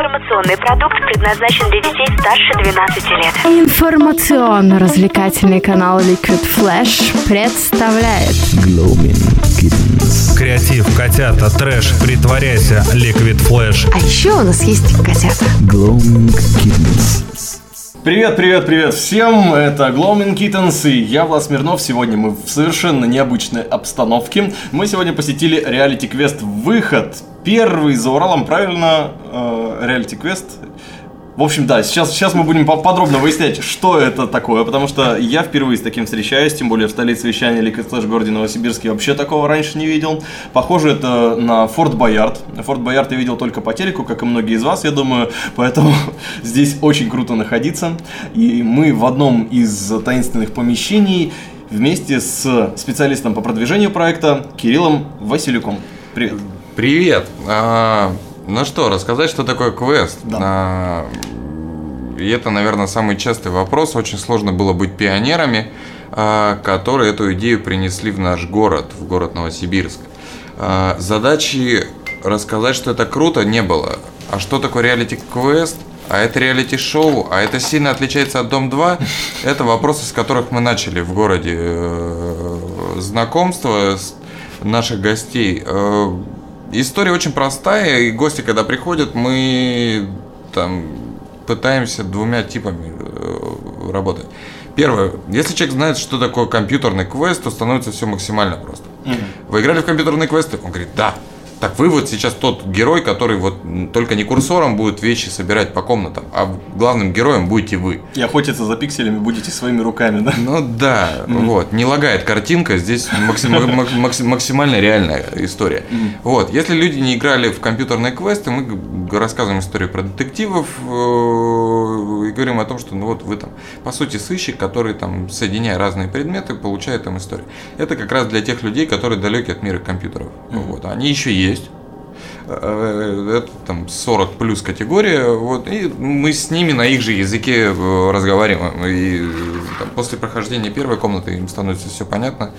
Информационный продукт предназначен для детей старше 12 лет. Информационно-развлекательный канал Liquid Flash представляет Gloaming Kittens. Креатив, котята, трэш, притворяйся, Liquid Flash. А еще у нас есть котята. Gloaming Kittens. Привет, привет, привет всем! Это Gloaming Kittens и я, Влад Смирнов. Сегодня мы в совершенно необычной обстановке. Мы сегодня посетили реалити-квест «Выход». Первый за Уралом, правильно, э, реалити-квест. В общем, да, сейчас, сейчас мы будем по- подробно выяснять, что это такое, потому что я впервые с таким встречаюсь, тем более в столице вещания Liquid Flash в городе Новосибирске вообще такого раньше не видел. Похоже это на Форт Боярд. Форт Боярд я видел только по телеку, как и многие из вас, я думаю, поэтому здесь очень круто находиться. И мы в одном из таинственных помещений вместе с специалистом по продвижению проекта Кириллом Василюком. Привет. Привет! А, ну что, рассказать, что такое квест? Да. А, и это, наверное, самый частый вопрос. Очень сложно было быть пионерами, а, которые эту идею принесли в наш город, в город Новосибирск. А, задачи рассказать, что это круто, не было. А что такое реалити-квест? А это реалити-шоу? А это сильно отличается от Дом-2? Это вопросы, с которых мы начали в городе э, знакомство с наших гостей. История очень простая, и гости, когда приходят, мы там пытаемся двумя типами э, работать. Первое, если человек знает, что такое компьютерный квест, то становится все максимально просто. Вы играли в компьютерные квесты? Он говорит, да. Так вы вот сейчас тот герой, который вот только не курсором будет вещи собирать по комнатам, а главным героем будете вы. И охотиться за пикселями будете своими руками, да? Ну да, вот, не лагает картинка, здесь максим- мак- максим- максимально реальная история. Вот, если люди не играли в компьютерные квесты, мы рассказываем историю про детективов э, и говорим о том, что ну вот вы там, по сути, сыщик, который там, соединяя разные предметы, получает там историю. Это как раз для тех людей, которые далеки от мира компьютеров. Вот, они еще есть. Э, Это там 40 плюс категория, вот, и мы с ними на их же языке э, разговариваем. И э, там, после прохождения первой комнаты им становится все понятно.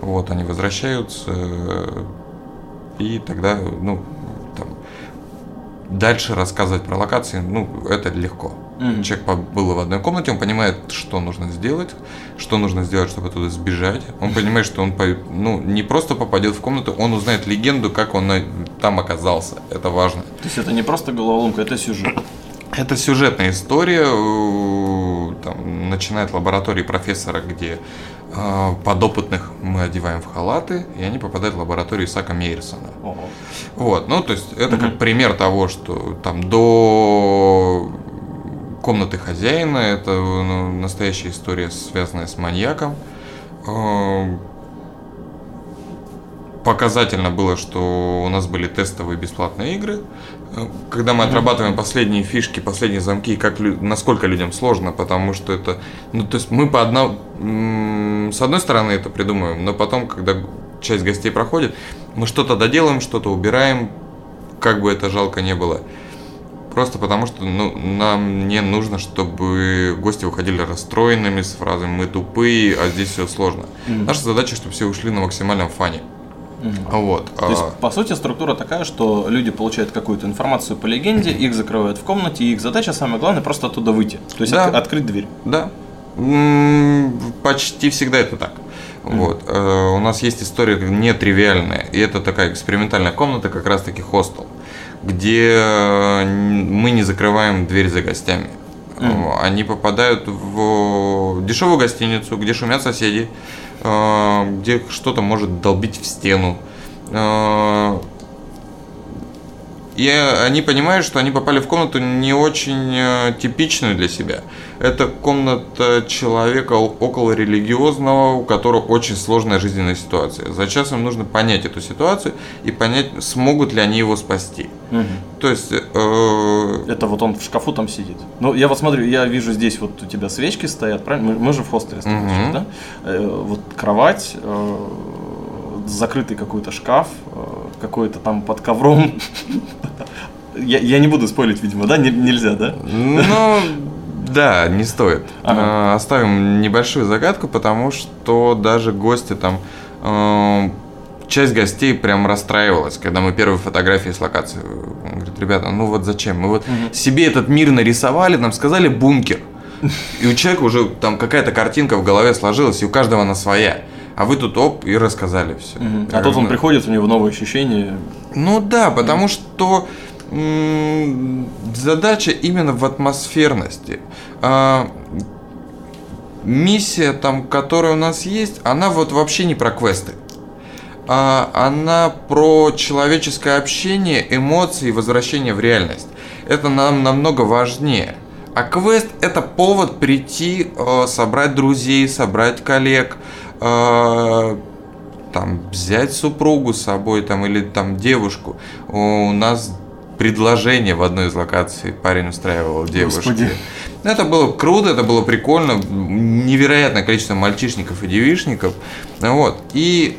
Вот, они возвращаются, и тогда, ну, там, дальше рассказывать про локации, ну, это легко. Мгм. Человек побыл в одной комнате, он понимает, что нужно сделать, что нужно сделать, чтобы оттуда сбежать. Он понимает, что он ну, не просто попадет в комнату, он узнает легенду, как он там оказался. Это важно. То есть это не просто головоломка, это сюжет. Это сюжетная история, э, там, начиная от лаборатории профессора, где э, подопытных мы одеваем в халаты, и они попадают в лабораторию Исака Мейерсона. Ого. Вот, ну, то есть это Мгм. как пример того, что там до комнаты хозяина, это ну, настоящая история, связанная с маньяком. Э, Показательно было, что у нас были тестовые бесплатные игры. Э, Когда мы отрабатываем последние фишки, последние замки, как насколько людям сложно, потому что это, ну то есть мы по одна, м, с одной стороны это придумываем, но потом, когда часть гостей проходит, мы что-то доделаем, что-то убираем, как бы это жалко не было. Просто потому что ну, нам не нужно, чтобы гости выходили расстроенными с фразами «мы тупые, а здесь все сложно». Наша задача, чтобы все ушли на максимальном фане. Вот. То есть, а, по сути, структура такая, что люди получают какую-то информацию по легенде, их закрывают в комнате, и их задача, самое главное, просто оттуда выйти. То есть Да. от- открыть дверь. Да. М, Почти всегда это так. Вот. Э, У нас есть история нетривиальная, и это такая экспериментальная комната, как раз таки хостел, где э, мы не закрываем дверь за гостями. Э, Они попадают в дешевую гостиницу, где шумят соседи, э, где что-то может долбить в стену. Э, И они понимают, что они попали в комнату не очень типичную для себя. Это комната человека около религиозного, у которого очень сложная жизненная ситуация. За час им нужно понять эту ситуацию и понять, смогут ли они его спасти. То есть, э, Это вот он в шкафу там сидит. Ну, я вот смотрю, я вижу здесь вот у тебя свечки стоят, правильно? Мы, мы же в хостеле стоим сейчас, да? Э, вот кровать, э, закрытый какой-то шкаф, э, какой-то там под ковром. Я, я не буду спойлить, видимо, да? Не- нельзя, да? Ну, да, не стоит. Ага. Э, Оставим небольшую загадку, потому что даже гости там... э, Часть гостей прям расстраивалась, когда мы первые фотографии с локации. Он говорит, ребята, ну вот зачем? Мы вот себе этот мир нарисовали, нам сказали бункер. И у человека уже там какая-то картинка в голове сложилась, и у каждого она своя. А вы тут оп и рассказали все. А тут он приходит, у него новые ощущения. Ну да, потому что м, задача именно в атмосферности. А, миссия, там, которая у нас есть, она вот вообще не про квесты. А, она про человеческое общение, эмоции и возвращение в реальность. Это нам намного важнее. А квест это повод прийти, э, собрать друзей, собрать коллег, э, там взять супругу с собой там или там девушку. У нас предложение в одной из локаций парень устраивал девушке. Господи. Это было круто, это было прикольно, невероятное количество мальчишников и девишников. Вот. И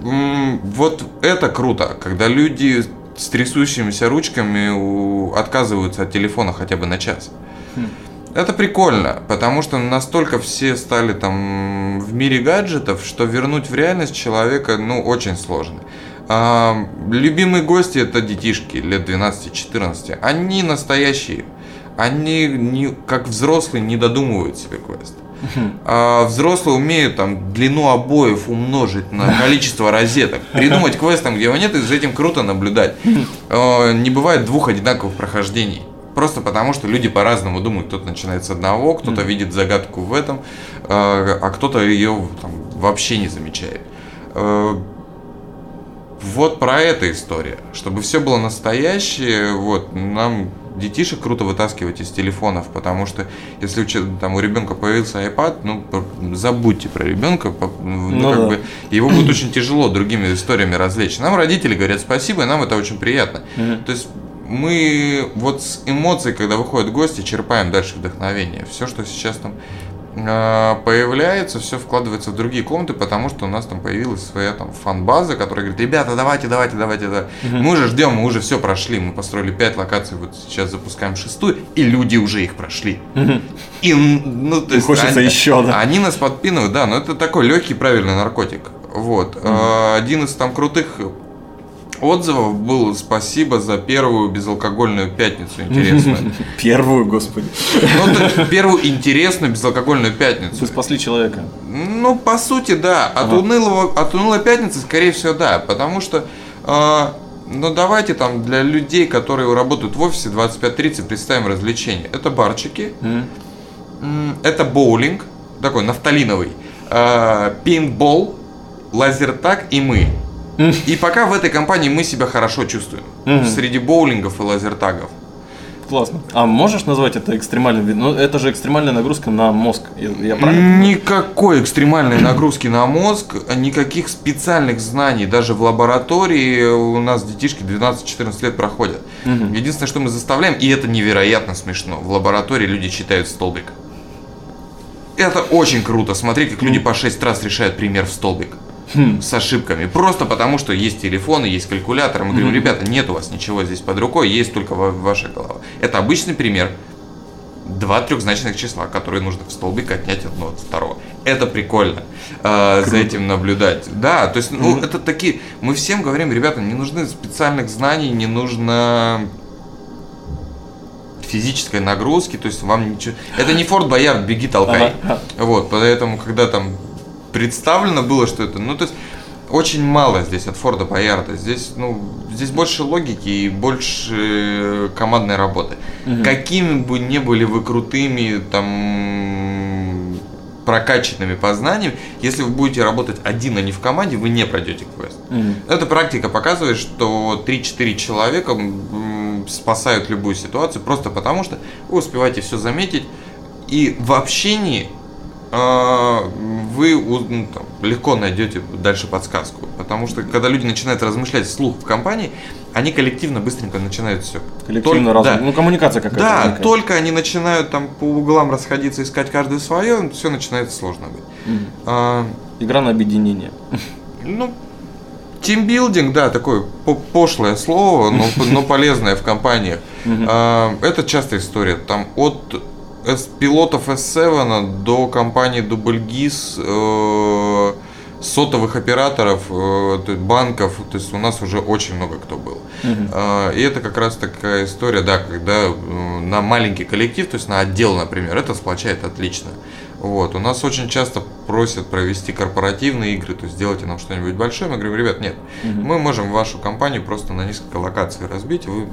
вот это круто, когда люди с трясущимися ручками отказываются от телефона хотя бы на час. Это прикольно, потому что настолько все стали там в мире гаджетов, что вернуть в реальность человека, ну, очень сложно. А, любимые гости это детишки лет 12-14. Они настоящие. Они не, как взрослые не додумывают себе квест. А взрослые умеют там длину обоев умножить на количество розеток. Придумать квест там, где его нет, и за этим круто наблюдать. Э, Не бывает двух одинаковых прохождений. Просто потому, что люди по-разному думают. Кто-то начинает с одного, кто-то видит загадку в этом, э, а кто-то ее там, вообще не замечает. Вот про это история. Чтобы все было настоящее, вот, нам детишек круто вытаскивать из телефонов, потому что если у, там, у ребенка появился iPad, ну, забудьте про ребенка, ну, Ну как да. бы, его будет очень тяжело другими историями развлечь. Нам родители говорят спасибо, и нам это очень приятно. То есть мы вот с эмоций, когда выходят гости, черпаем дальше вдохновение. Все, что сейчас там появляется, все вкладывается в другие комнаты, потому что у нас там появилась своя там фан-база, которая говорит, ребята, давайте, давайте, давайте, да. Мы уже ждем, мы уже все прошли, мы построили 5 локаций, вот сейчас запускаем шестую, и люди уже их прошли. И, м, ну, то есть, Хочется они- еще, да. Они нас подпинывают, да, но это такой легкий, правильный наркотик. Вот. Э, Один из там крутых отзывов был спасибо за первую безалкогольную пятницу интересную. Первую, господи. Ну, то- первую интересную безалкогольную пятницу. Вы спасли человека. Ну, по сути, да. От, унылого, от унылой пятницы, скорее всего, да. Потому что, э, ну, давайте там для людей, которые работают в офисе 25-30, представим развлечения. Это барчики, м, это боулинг, такой нафталиновый, э, пейнтбол, лазертаг и мы. И пока в этой компании мы себя хорошо чувствуем. Среди боулингов и лазертагов. Классно. А можешь назвать это экстремальным видом? Ну, это же экстремальная нагрузка на мозг. Я, я правильно? Никакой экстремальной нагрузки на мозг, никаких специальных знаний, даже в лаборатории у нас детишки 12-14 лет проходят. Мгм. Единственное, что мы заставляем, и это невероятно смешно, в лаборатории люди читают столбик. Это очень круто, смотреть, как люди по 6 раз решают пример в столбик. Хм. С ошибками. Просто потому, что есть телефоны, есть калькулятор. Мы говорим, ребята, нет у вас ничего здесь под рукой, есть только ва- ваша голова. Это обычный пример. Два трехзначных числа, которые нужно в столбик отнять одно от второго. Это прикольно э, за этим наблюдать. Да, то есть, ну, это такие. Мы всем говорим, ребята, не нужны специальных знаний, не нужно физической нагрузки, то есть вам ничего. Это не Форт Боярд, беги, толкай. Ага. Вот, поэтому, когда там представлено было, что это, ну, то есть, очень мало здесь от Форда Боярда. Здесь, ну, здесь больше логики и больше командной работы. Какими бы ни были вы крутыми, там, прокачанными познаниями, если вы будете работать один, а не в команде, вы не пройдете квест. Мгм. Эта практика показывает, что 3-4 человека спасают любую ситуацию просто потому, что вы успеваете все заметить. И в общении э, вы у- ну, там, легко найдете дальше подсказку. Потому что когда люди начинают размышлять вслух в компании, они коллективно быстренько начинают все. Коллективно разум. Ну, коммуникация какая-то. Да, возникает. только они начинают там по углам расходиться, искать каждый свое, все начинается сложно быть. Мгм. А, Игра на объединение. ну, тимбилдинг, да, такое по- пошлое слово, но, но полезное в компаниях. А, Это частая история. Там от с- пилотов S7 до компании Дубльгиз э, сотовых операторов, э, банков, то есть у нас уже очень много кто был. А, И это как раз такая история, да, когда э, на маленький коллектив, то есть на отдел, например, это сплочает отлично. Вот. У нас очень часто просят провести корпоративные игры, то есть сделайте нам что-нибудь большое. Мы говорим, ребят, нет, мы можем вашу компанию просто на несколько локаций разбить, вы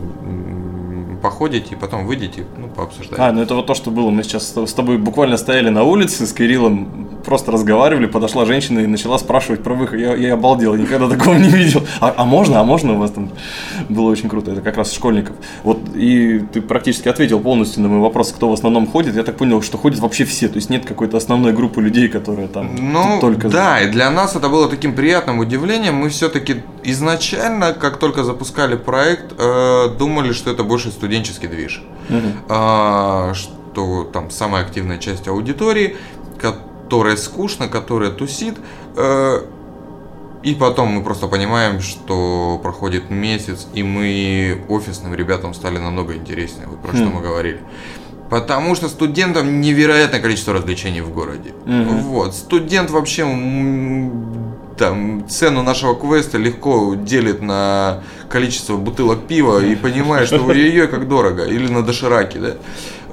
походите и потом выйдете, ну, пообсуждаете. А, ну это вот то, что было. Мы сейчас с с тобой буквально стояли на улице с Кириллом, просто разговаривали, подошла женщина и начала спрашивать про выход. Я, я обалдел, никогда такого не видел. А, а можно, а можно у вас там? Было очень круто, это как раз школьников. Вот и ты практически ответил полностью на мой вопрос, кто в основном ходит. Я так понял, что ходят вообще все, то есть нет какой-то основной группы людей, которые там Ну, только... да, и для нас это было таким приятным удивлением. Мы все-таки изначально, как только запускали проект, э, думали, что это больше студенческий движ. Мгм. А, что там самая активная часть аудитории, которая скучна, которая тусит. э, и потом мы просто понимаем, что проходит месяц, и мы офисным ребятам стали намного интереснее, вот про что Хм. мы говорили. Потому что студентам невероятное количество развлечений в городе. Мгм. Вот. Студент вообще там цену нашего квеста легко делит на количество бутылок пива и понимает, что ой-ой-ой, как дорого. Или на дошираке, да.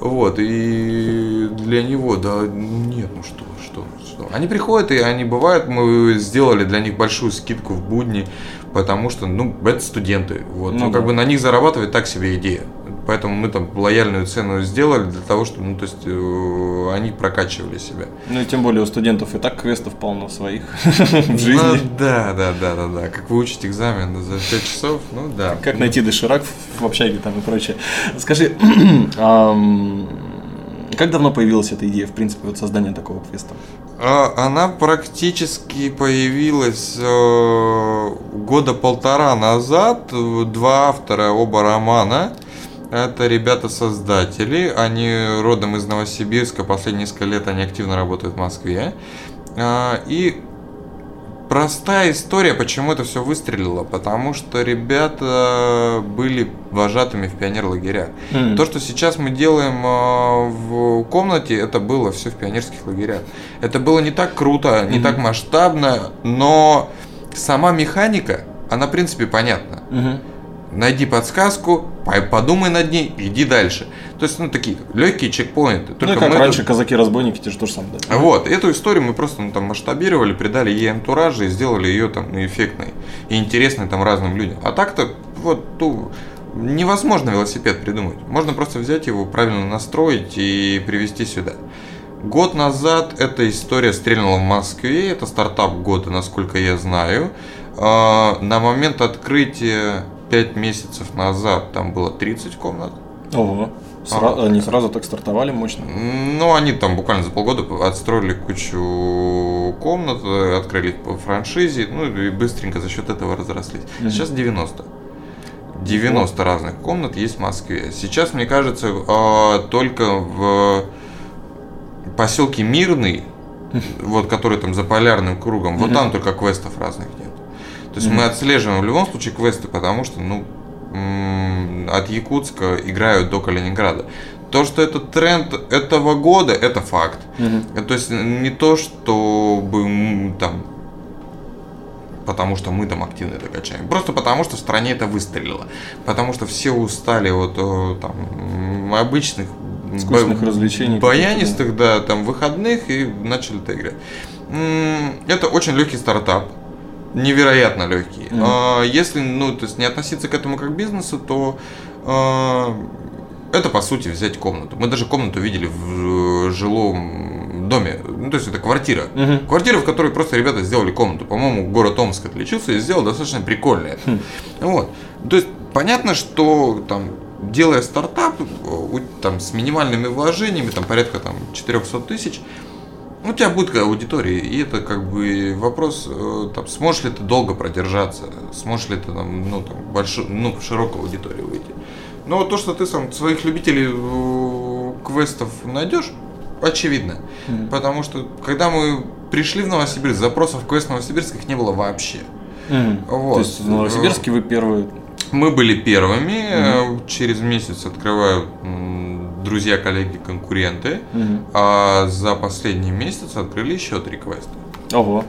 Вот. И для него, да, нет, ну что, что, что. Они приходят, и они бывают, мы сделали для них большую скидку в будни, потому что, ну, это студенты. Вот. Ну Ну, как да. бы на них зарабатывать так себе идея. Поэтому мы там лояльную цену сделали для того, чтобы, ну, то есть, э, они прокачивали себя. Ну и тем более у студентов и так квестов полно своих в жизни. Ну, да, да, да, да, да. Как выучить экзамен за 5 часов, ну да. Как найти доширак в- общаге там и прочее. Скажи, как давно появилась эта идея, в принципе, вот создания такого квеста? А, Она практически появилась э, года полтора назад. Два автора оба романа. Это ребята-создатели. Они родом из Новосибирска. Последние несколько лет они активно работают в Москве. А, И простая история, почему это все выстрелило. Потому что ребята были вожатыми в пионерлагерях. М. То, что сейчас мы делаем э, в комнате, это было все в пионерских лагерях. Это было не так круто, не так масштабно, но сама механика, она в принципе понятна. Мгм. Найди подсказку, по- подумай над ней, иди дальше. То есть, ну, такие легкие чекпоинты. Ну как мы раньше это- казаки-разбойники, те же тоже самое. да? вот, эту историю мы просто ну, там масштабировали, придали ей антуража и сделали ее там ну, эффектной и интересной там разным людям. А так-то вот ну, невозможно велосипед придумать. Можно просто взять его, правильно настроить и привезти сюда. Год назад эта история стрельнула в Москве, это стартап года, насколько я знаю. А, На момент открытия 5 месяцев назад там было 30 комнат. Ого. Сра- Они сразу так стартовали мощно. Ну, они там буквально за полгода отстроили кучу комнат, открыли по франшизе, ну и быстренько за счет этого разрослись. Мгм. Сейчас 90. 90 разных комнат есть в Москве. Сейчас, мне кажется, э, только в поселке Мирный, вот который там за полярным кругом, вот там только квестов разных нет. То есть мы отслеживаем в любом случае квесты, потому что, ну, от Якутска играют до Калининграда. То, что это тренд этого года, это факт. Мгм. То есть не то, чтобы там потому что мы там активно это качаем. Просто потому что в стране это выстрелило. Потому что все устали от э, там обычных Скучных бо- развлечений баянистых, да, там выходных и начали это играть. Это очень легкий стартап. Невероятно легкий. Мгм. А, Если, ну, то есть не относиться к этому как к бизнесу, то а, это по сути взять комнату. Мы даже комнату видели в э, жилом доме. Ну, то есть это квартира. Мгм. Квартира, в которой просто ребята сделали комнату. По-моему, город Омск отличился и сделал достаточно прикольное. Хм. Вот. То есть понятно, что там делая стартап э, там, с минимальными вложениями, там порядка там, 400 тысяч, у тебя будет аудитория, и это как бы вопрос, э, там, сможешь ли ты долго продержаться, сможешь ли ты там, ну, там, большую, ну, широкую аудиторию выйти. Но то, что ты сам своих любителей э, квестов найдешь, очевидно. Мгм. Потому что, когда мы пришли в Новосибирск, запросов квест Новосибирск их не было вообще. Мгм. Вот. То есть в Новосибирске вы первые. Мы были первыми, э, через месяц открывают м, друзья, коллеги, конкуренты, Мгм. а за последний месяц открыли еще три квеста. Ого.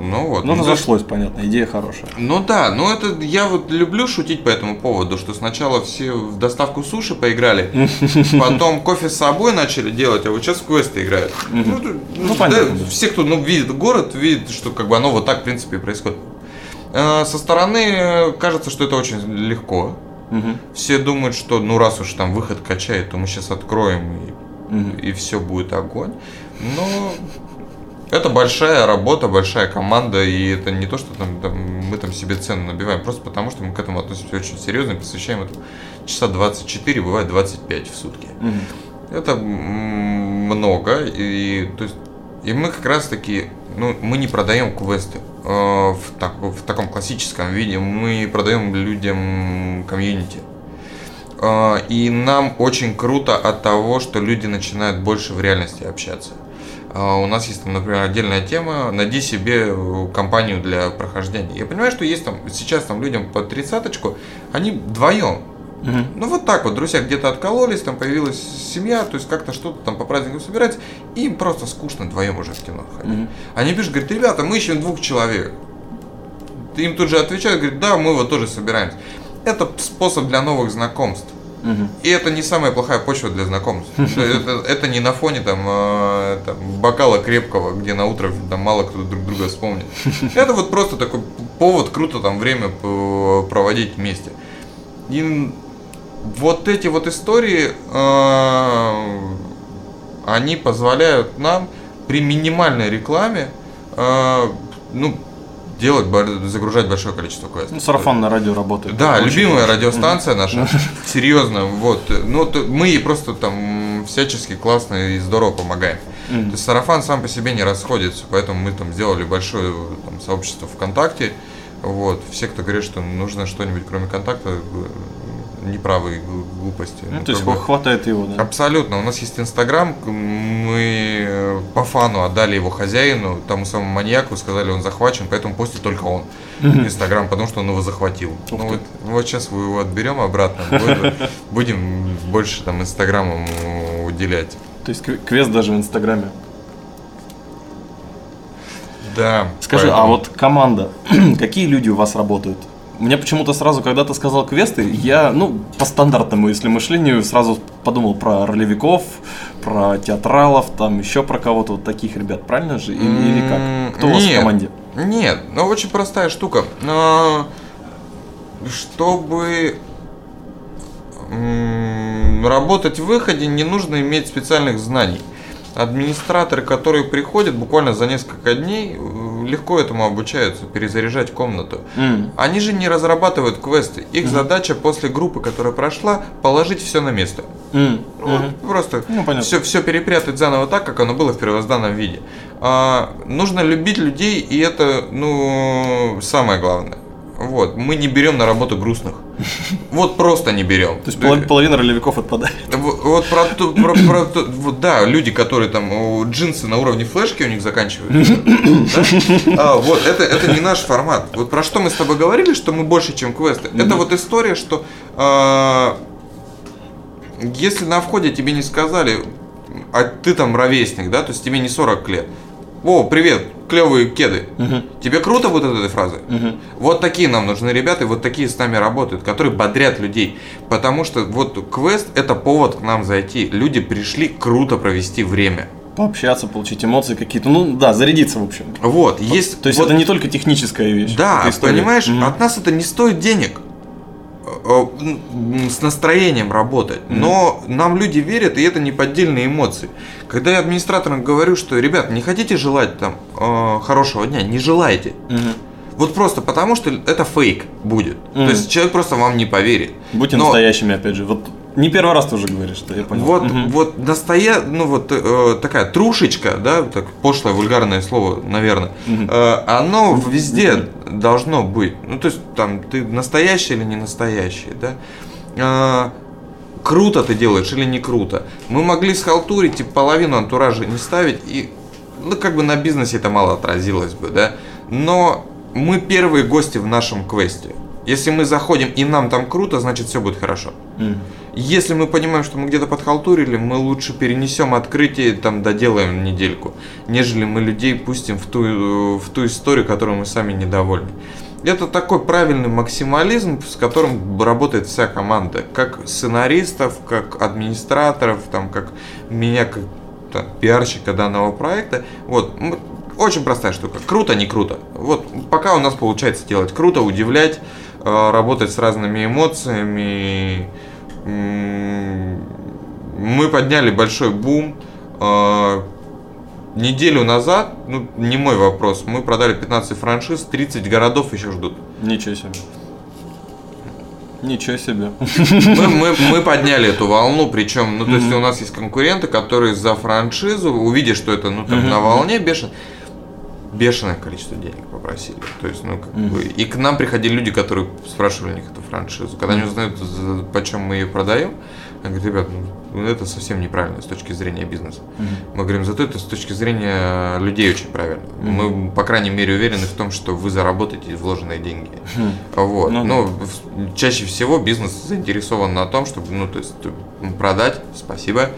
Ну вот. Ну, есть- разошлось, понятно, идея хорошая. Ну да, ну это я вот люблю шутить по этому поводу, что сначала все в доставку суши поиграли, потом кофе с собой начали делать, а вот сейчас в квесты играют. Ну, ну, понятно, да, да. Все, кто ну, видит город, видит, что как бы оно вот так в принципе происходит. Э, Со стороны э, кажется, что это очень легко. Мгм. Все думают, что ну раз уж там выход качает, то мы сейчас откроем и, Мгм. и все будет огонь. Но это большая работа, большая команда, и это не то, что там, там мы там себе цену набиваем, просто потому что мы к этому относимся очень серьезно и посвящаем этому часа 24, бывает 25 в сутки. Мгм. Это много, и, то есть, и мы как раз таки, ну, мы не продаем квесты в, так- в таком классическом виде, мы продаем людям комьюнити. Э, И нам очень круто от того, что люди начинают больше в реальности общаться. А У нас есть, там, например, отдельная тема «Найди себе э, компанию для прохождения». Я понимаю, что есть там сейчас там людям по тридцаточку, они вдвоем. Мгм. Ну вот так вот, друзья где-то откололись, там появилась семья, то есть как-то что-то там по праздникам собирать, и им просто скучно вдвоем уже в кино ходить. Мгм. Они пишут, говорят, ребята, мы ищем двух человек. Им тут же отвечают, говорят, да, мы вот тоже собираемся. Это способ для новых знакомств. Мгм. И это не самая плохая почва для знакомств. Это, это не на фоне там, э, там, бокала крепкого, где на утро там, мало кто друг друга вспомнит. Это вот просто такой повод круто там время проводить вместе. И вот эти вот истории, э, они позволяют нам при минимальной рекламе э, ну, делать, загружать большое количество квестов. Ну, сарафанное радио работает. Да, Очень любимая хорошо. радиостанция наша. Серьезно, вот. Ну, то- мы ей просто там всячески классно и здорово помогаем. То есть сарафан сам по себе не расходится, поэтому мы там сделали большое там, сообщество ВКонтакте. Вот. Все, кто говорит, что нужно что-нибудь кроме контакта, неправы и гл- глупости. Ну, Ну, то есть бы- хватает его, да. Абсолютно. У нас есть Инстаграм, мы э, по фану отдали его хозяину, тому самому маньяку, сказали, он захвачен, поэтому постит только он Инстаграм, потому что он его захватил. Ну вот, вот сейчас мы его отберем обратно, будем больше там Инстаграмом уделять. То есть кв- квест даже в Инстаграме. Да. Скажи, а поэтому- вот команда, какие люди у вас работают? Мне почему-то сразу, когда ты сказал квесты, я, ну, по стандартному, если мышлению, сразу подумал про ролевиков, про театралов, там еще про кого-то вот таких ребят, правильно же? Или, или как? Кто у вас в нет. команде? Нет, ну очень простая штука. Но чтобы работать в выходе, не нужно иметь специальных знаний. Администраторы, которые приходят буквально за несколько дней, э, легко этому обучаются, перезаряжать комнату. М, Они же не разрабатывают квесты. Их задача после группы, которая прошла, положить все на место. м, Вот, мгм. Просто Ну, понятно. все, все перепрятать заново так, как оно было в первозданном виде. А, нужно любить людей, и это, ну, самое главное. Вот, мы не берем на работу грустных. Вот просто не берем. То есть поло- половина ролевиков отпадает. Вот, про, ту- про- про вот, да, люди, которые там джинсы на уровне флешки у них заканчиваются. да? А, вот, это, это не наш формат. Вот про что мы с тобой говорили, что мы больше, чем квесты. Это вот история, что а, если на входе тебе не сказали, а ты там ровесник, да, то есть тебе не 40 лет. О, привет, клевые кеды. Тебе круто вот от этой фразы? Вот такие нам нужны ребята, и вот такие с нами работают, которые бодрят людей. Потому что вот квест это повод к нам зайти. Люди пришли круто провести время. Пообщаться, получить эмоции какие-то. Ну да, зарядиться, в общем. Вот, есть. То есть вот- это не только техническая вещь. Да, понимаешь, Мгм. от нас это не стоит денег. Э, С настроением работать. Но нам люди верят, и это не поддельные эмоции. Когда я администраторам говорю, что, ребят, не хотите желать там э, хорошего дня, не желайте. Мгм. Вот просто потому, что это фейк будет. Мгм. То есть человек просто вам не поверит. Будьте Но- настоящими, опять же. Вот не первый раз ты уже говоришь, что я понял. Вот, Мгм. вот настоя, ну вот э, такая трушечка, да, так пошлое вульгарное слово, наверное, Мгм. э, оно везде должно быть. Ну то есть там ты настоящий или не настоящий, да. Э, круто ты делаешь или не круто. Мы могли схалтурить и половину антуража не ставить и ну как бы на бизнесе это мало отразилось бы, да. Но мы первые гости в нашем квесте. Если мы заходим и нам там круто, значит все будет хорошо. Мгм. Если мы понимаем, что мы где-то подхалтурили, мы лучше перенесем открытие, там доделаем недельку, нежели мы людей пустим в ту, в ту историю, которую мы сами недовольны. Это такой правильный максимализм, с которым работает вся команда. Как сценаристов, как администраторов, там, как меня, как там, пиарщика данного проекта. Вот, очень простая штука. Круто, не круто. Вот, пока у нас получается делать круто, удивлять, э, работать с разными эмоциями. Мы подняли большой бум. Э, Неделю назад, ну, не мой вопрос, мы продали 15 франшиз, 30 городов еще ждут. Ничего себе. Ничего себе. Мы, мы, мы подняли эту волну, причем, ну, то есть у нас есть конкуренты, которые за франшизу, увидя, что это, ну, там, на волне бешен, бешеное количество денег попросили. То есть, ну, как бы, и к нам приходили люди, которые спрашивали у них эту франшизу. Когда они узнают, за- почем мы ее продаем, они говорят, ребят, ну, это совсем неправильно с точки зрения бизнеса. Мы говорим, зато это с точки зрения людей очень правильно. Мы, по крайней мере, уверены в том, что вы заработаете вложенные деньги. Вот. Ну. Но чаще всего бизнес заинтересован на том, чтобы, ну, то есть, продать, спасибо,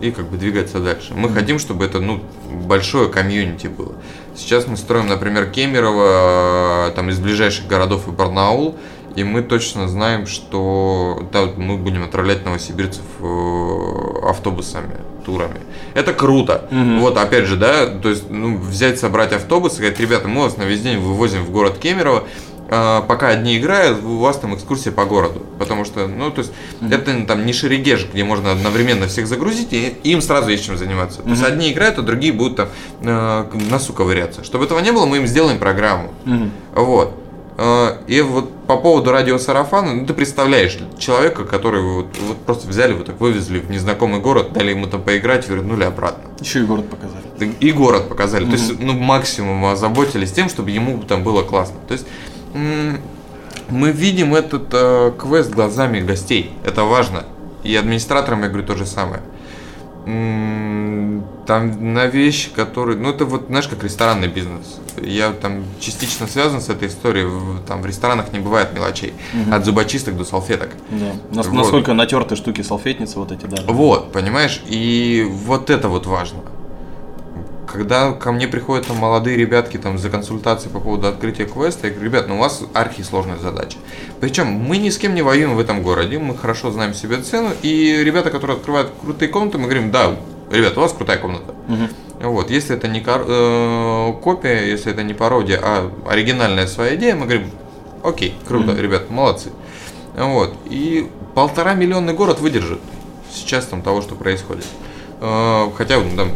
и как бы двигаться дальше. Мы хотим, чтобы это, ну, большое комьюнити было. Сейчас мы строим, например, Кемерово, э, там из ближайших городов и Барнаул, и мы точно знаем, что да, мы будем отправлять новосибирцев э, автобусами, турами. Это круто. Вот, опять же, да, то есть, ну, взять, собрать автобус и сказать, ребята, мы вас на весь день вывозим в город Кемерово, пока одни играют, у вас там экскурсия по городу. Потому что, ну, то есть, это там не шерегеш, где можно одновременно всех загрузить, и им сразу есть чем заниматься. То есть, одни играют, а другие будут там э, носу ковыряться. Чтобы этого не было, мы им сделаем программу. Вот. Э, И вот по поводу радиосарафана, ну ты представляешь человека, который вот, вот просто взяли, вот так вывезли в незнакомый город, дали ему там поиграть, вернули обратно. Еще и город показали. И город показали. То есть, ну, максимум озаботились тем, чтобы ему там было классно. То есть, мы видим этот э, квест глазами гостей. Это важно. И администраторам я говорю то же самое. Там на вещи, которые... Ну, это вот, знаешь, как ресторанный бизнес. Я там частично связан с этой историей. Там в ресторанах не бывает мелочей. От зубочисток до салфеток. Да. Нас- Вот. Насколько натерты штуки салфетницы вот эти, да. Вот, понимаешь? И вот это вот важно. Когда ко мне приходят там молодые ребятки там за консультацией по поводу открытия квеста, я говорю, ребят, ну у вас архисложная задача. Причем мы ни с кем не воюем в этом городе, мы хорошо знаем себе цену, и ребята, которые открывают крутые комнаты, мы говорим, да, ребят, у вас крутая комната. Вот, если это не кор- э, копия, если это не пародия, а оригинальная своя идея, мы говорим, окей, круто, ребят, молодцы. Вот, и полтора миллионный город выдержит сейчас там того, что происходит. Э, Хотя ну, там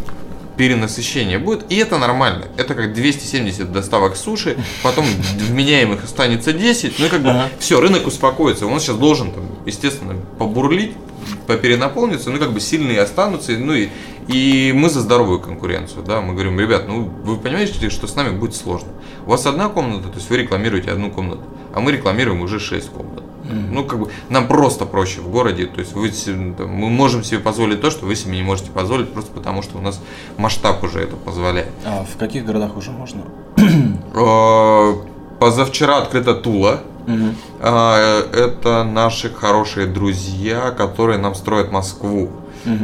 перенасыщение будет, и это нормально. Это как 270 доставок суши, потом вменяемых останется 10, ну и как бы Ага. все, рынок успокоится. Он сейчас должен, там, естественно, побурлить, поперенаполниться, ну как бы сильные останутся, ну и, и мы за здоровую конкуренцию, да, мы говорим, ребят, ну вы понимаете, что с нами будет сложно. У вас одна комната, то есть вы рекламируете одну комнату, а мы рекламируем уже 6 комнат. Ну, как бы, нам просто проще в городе, то есть вы, се- там, мы можем себе позволить то, что вы себе не можете позволить, просто потому что у нас масштаб уже это позволяет. А в каких городах уже можно? Э, Позавчера открыта Тула. А, Это наши хорошие друзья, которые нам строят Москву.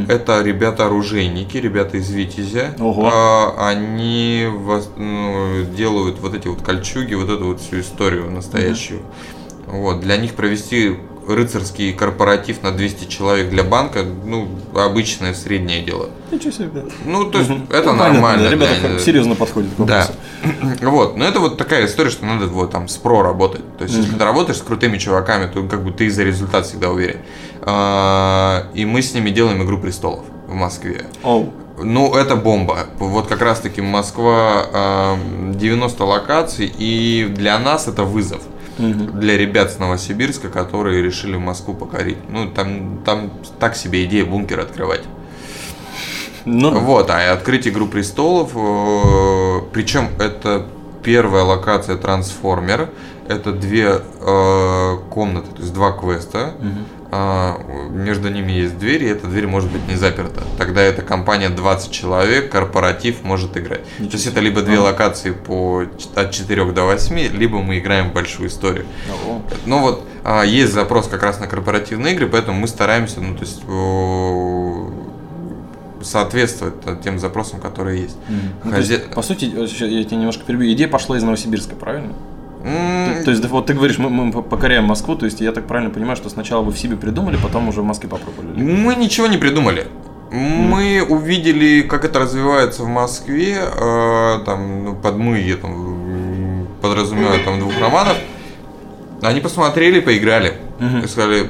Это ребята-оружейники, ребята из Витязя. Ого. А, Они вос- ну, делают вот эти вот кольчуги, вот эту вот всю историю настоящую. Вот. Для них провести рыцарский корпоратив на 200 человек для банка, ну, обычное среднее дело. Ничего себе. Ну, то есть, это Ну, понятно, нормально. да, Ребята для- как серьезно подходят к да. вопросу. Вот, но это вот такая история, что надо вот там с про работать. То есть, если ты работаешь с крутыми чуваками, то как бы ты за результат всегда уверен. А, И мы с ними делаем Игру престолов в Москве. Оу. Ну, это бомба. Вот как раз-таки Москва а, 90 локаций, и для нас это вызов. Для ребят с Новосибирска, которые решили Москву покорить. Ну, там, там так себе идея бункер открывать. Ну, да. Вот, а открыть Игру престолов, причем это первая локация Трансформер, это две э, комнаты, то есть два квеста, А, между ними есть дверь, и эта дверь может быть не заперта. Тогда эта компания 20 человек, корпоратив может играть. То есть это либо две локации по, от 4 до 8, либо мы играем в большую историю. Ого. Ну вот, А, Есть запрос как раз на корпоративные игры, поэтому мы стараемся, ну, то есть, соответствовать тем запросам, которые есть. Ну, то есть, по сути, э, я тебя немножко перебью. Идея пошла из Новосибирска, правильно? То, то есть, вот ты говоришь, мы, мы покоряем Москву, то есть я так правильно понимаю, что сначала вы в себе придумали, потом уже в Москве попробовали. Мы ничего не придумали. Мы увидели, как это развивается в Москве, э, там, ну, под мы, я там подразумеваю там двух романов. Они посмотрели, поиграли. Мгм. И сказали,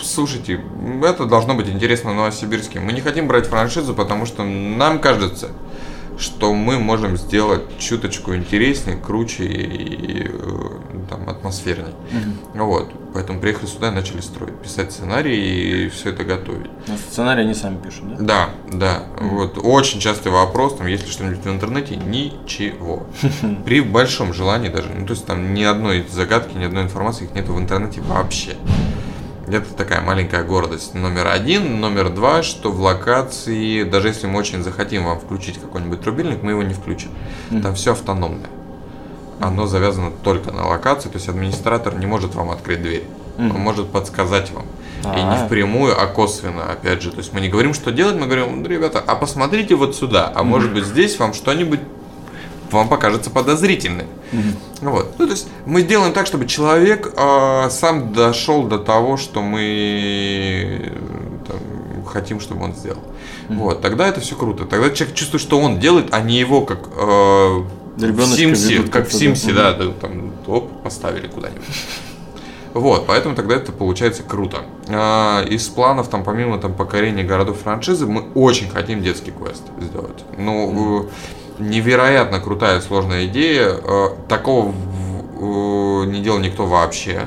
слушайте, это должно быть интересно Новосибирске. Мы не хотим брать франшизу, потому что нам кажется, что мы можем сделать чуточку интереснее, круче и э, там, атмосфернее. Вот. Поэтому приехали сюда и начали строить, писать сценарий и все это готовить. Ну, Сценарий они сами пишут, да? Да, да. Вот очень частый вопрос, там, есть ли что-нибудь в интернете, ничего. При большом желании даже. Ну, то есть там ни одной загадки, ни одной информации их нету в интернете вообще. Это такая маленькая гордость. Номер один. Номер два, что в локации, даже если мы очень захотим вам включить какой-нибудь рубильник, мы его не включим. Там все автономное. Оно завязано только на локации, то есть администратор не может вам открыть дверь. Он может подсказать вам. И не А. впрямую, а косвенно, опять же. То есть мы не говорим, что делать, мы говорим, «Ну, ребята, а посмотрите вот сюда, а может быть здесь вам что-нибудь вам покажется подозрительным. Вот. Ну, то есть мы сделаем так, чтобы человек э, сам дошел до того, что мы там, хотим, чтобы он сделал. Вот. Тогда это все круто. Тогда человек чувствует, что он делает, а не его как э, в Симсе, как в Симсе, да. да, там, оп, поставили куда-нибудь. Вот, поэтому тогда это получается круто. А, Из планов, там, помимо там, покорения городов франшизы, мы очень хотим детский квест сделать. Ну, э, невероятно крутая, сложная идея. Э, Такого э, не делал никто вообще.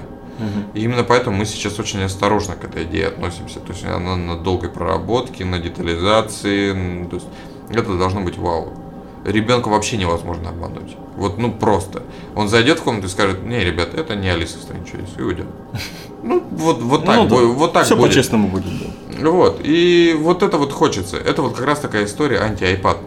И именно поэтому мы сейчас очень осторожно к этой идее относимся. То есть она на долгой проработке, на детализации. То есть это должно быть вау. Ребенка вообще невозможно обмануть. Вот, ну просто. Он зайдет в комнату и скажет, не, ребят, это не Алиса в стране чудес, и уйдет. Ну, вот, вот так, бу- вот так Все будет. по-честному будет, да. Вот, и вот это вот хочется. Это вот как раз такая история анти-айпад.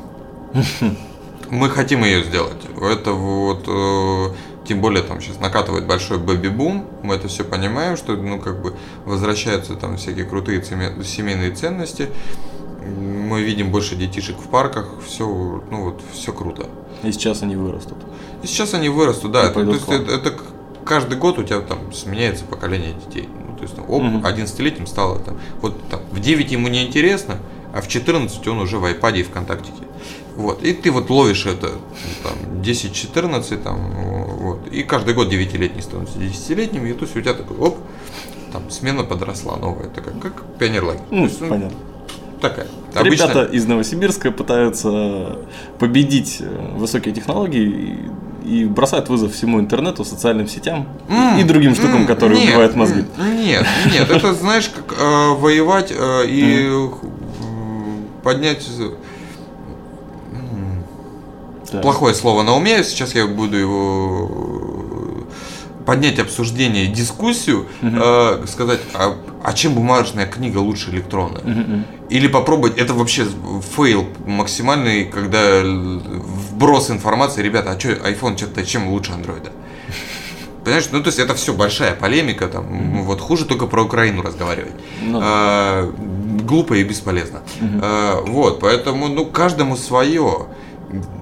Мы хотим ее сделать. Это вот, э, тем более там сейчас накатывает большой бэби-бум, мы это все понимаем, что, ну, как бы возвращаются там всякие крутые семейные ценности. Мы видим больше детишек в парках, все, ну вот, все круто. И сейчас они вырастут. И сейчас они вырастут, да. И Это, то есть это, это каждый год у тебя там сменяется поколение детей. Ну, то есть, там, оп, Мгм. 11-летним стало там. Вот там в 9 ему не интересно, а в 14 он уже в iPad и ВКонтактике. Вот. И ты вот ловишь это там 10-14 там, вот. И каждый год 9-летний становится 10-летним, и то есть у тебя такой, оп, там смена подросла новая, такая, как пионерлагерь. Ну, есть, ну, понятно. Такая. Ребята из Новосибирска пытаются победить э, высокие технологии и, и бросают вызов всему интернету, социальным сетям М, и другим штукам, м, которые нет, убивают мозги. Нет, нет, это знаешь, как э, воевать э, и э, поднять Так. плохое слово на уме. Сейчас я буду его э, поднять обсуждение, дискуссию, э, сказать, а, а чем бумажная книга лучше электронной? Мгм. Или попробовать, это вообще фейл максимальный, когда вброс информации, ребята, а что iPhone что-то чем лучше андроида? Понимаешь, ну то есть это все большая полемика, там, ну, вот хуже только про Украину разговаривать. Ну да. А, глупо и бесполезно. А, вот, поэтому, ну, каждому свое.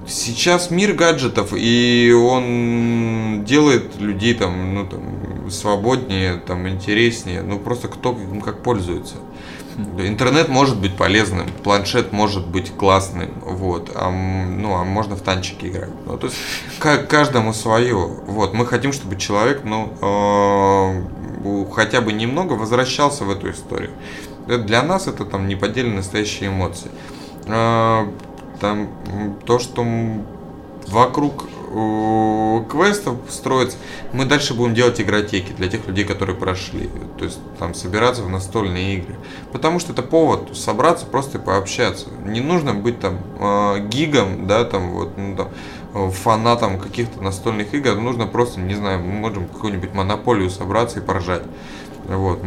Сейчас мир гаджетов, и он делает людей там, ну, там, свободнее, там, интереснее, ну, просто кто им как пользуется. Интернет может быть полезным, планшет может быть классным, вот, а, ну, а можно в танчики играть. Ну, то есть ка- каждому свое. Вот, мы хотим, чтобы человек, ну, э, хотя бы немного возвращался в эту историю. Для нас это там неподдельные настоящие эмоции. Там то, что вокруг квестов строится, мы дальше будем делать игротеки для тех людей, которые прошли. То есть там собираться в настольные игры. Потому что это повод собраться, просто пообщаться. Не нужно быть там э, гигом, да, там вот, ну, там, фанатом каких-то настольных игр. Нужно просто, не знаю, мы можем какую-нибудь монополию собраться и поржать. Вот.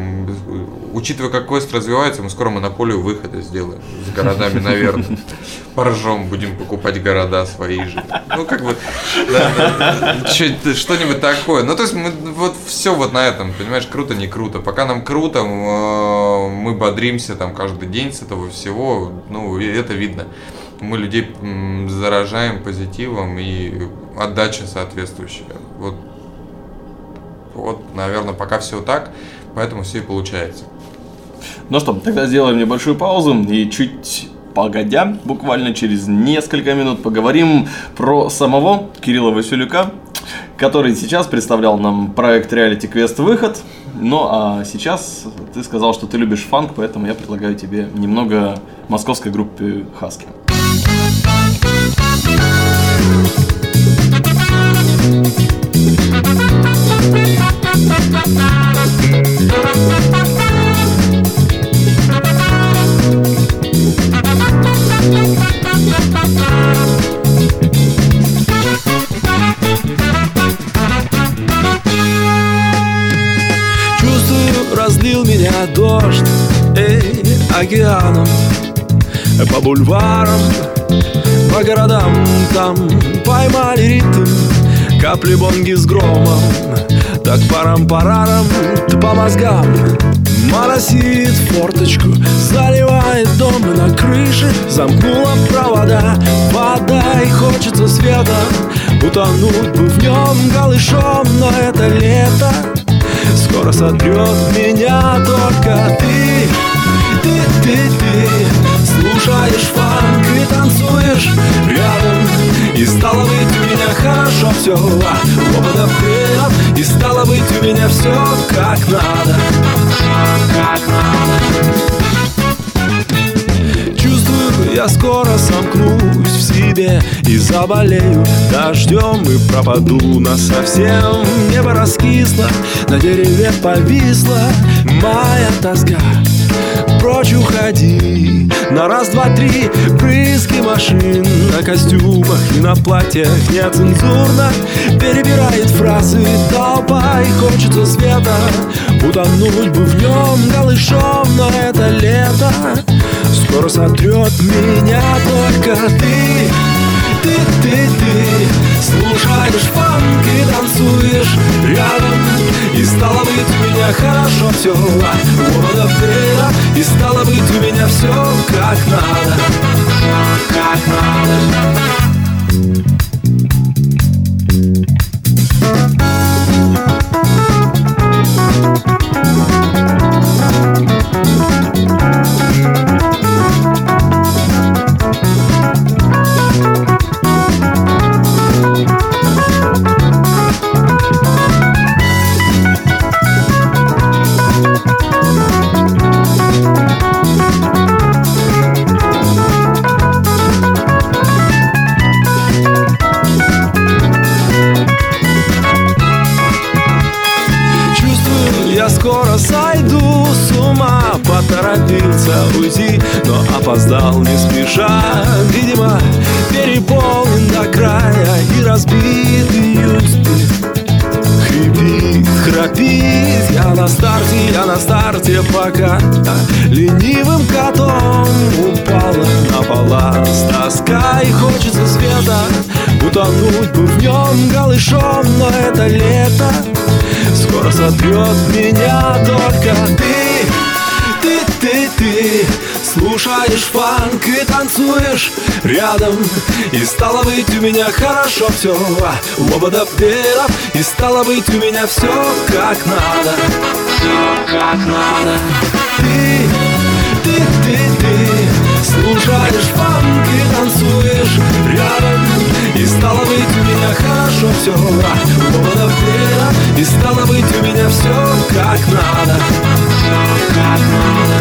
Учитывая, как квест развивается, мы скоро монополию выхода сделаем с городами, наверное. Поржем, будем покупать города свои же. Ну, как бы, что-нибудь такое. Ну, то есть, мы вот все вот на этом, понимаешь, круто, не круто. Пока нам круто, э, мы бодримся там каждый день с этого всего, ну, это видно. Мы людей заражаем позитивом и отдача соответствующая. Вот вот, наверное, пока все так, поэтому все и получается. Ну что, тогда сделаем небольшую паузу и чуть погодя, буквально через несколько минут поговорим про самого Кирилла Василюка, который сейчас представлял нам проект Reality Quest Выход. Ну а сейчас ты сказал, что ты любишь фанк, поэтому я предлагаю тебе немного московской группы Хаски. Разлил меня дождь Эй, океаном По бульварам, по городам. Там поймали ритм Капли бонги с громом Так парам-парарам Ты по мозгам Моросит форточку Заливает дом и на крыше Замкнула провода Вода и хочется света Утонуть бы в нем голышом Но это лето. Скоро сотрет меня только ты Ты, ты, ты Слушаешь фанк и танцуешь рядом. И стало быть у меня хорошо все Лобода вперед И стало быть у меня все как надо Как надо. Чувствую, я скоро сомкнусь в себе И заболею дождем и пропаду на совсем. Небо раскисло, на дереве повисла моя тоска. Прочь уходи На раз, два, три Брызги машин. На костюмах и на платьях Нецензурно Перебирает фразы толпа И хочется света Утонуть бы в нем голышом Но это лето Скоро сотрет меня только ты Ты, ты, ты. Слушаешь фанк и танцуешь рядом. И стало быть у меня хорошо все Вода вперед И стало быть у меня все как надо. Как надо. Чувствую, Поторопился уйти, но опоздал не спеша. Видимо, переполнен до края И разбит USB Хрипит, храпит Я на старте, я на старте пока Ленивым котом упала на баланс Тоска и хочется света Утонуть бы в нем голышом Но это лето Скоро сотрет меня только ты. Ты, ты, Слушаешь фанк и танцуешь рядом. И стало быть у меня хорошо все Лобода вперед И стало быть у меня все как надо. Все как надо. Ты, ты, ты, ты Слушаешь фанк и танцуешь рядом. И стало быть у меня хорошо все Лобода вперед И стало быть у меня все как надо. Все как надо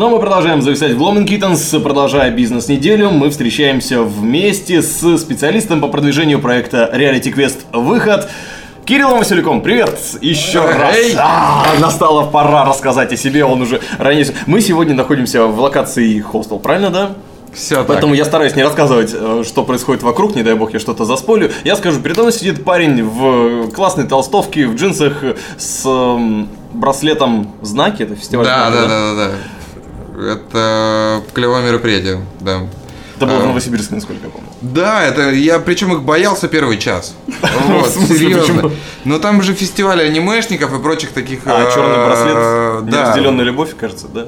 liquidflash Ну а мы продолжаем зависать в Glowman Kittens. Продолжая бизнес-неделю, мы встречаемся вместе с специалистом по продвижению проекта Reality Quest «Выход» Кириллом Василюком, привет еще раз. А, настала пора рассказать о себе, он уже ранее... Мы сегодня находимся в локации хостел, правильно, да? Все Поэтому я стараюсь не рассказывать, э, что происходит вокруг, не дай бог я что-то заспорю. Я скажу, передо мной сидит парень в классной толстовке, в джинсах с эм, браслетом знаки, это фестиваль Да, да, да, да, да. Это клевое мероприятие, да. Это было в А, Новосибирске, насколько я помню. Да, это я причем их боялся первый час. Вот, серьезно. Но там же фестиваль анимешников и прочих таких. А, э, черный браслет, Да. неразделенная любовь, кажется, да?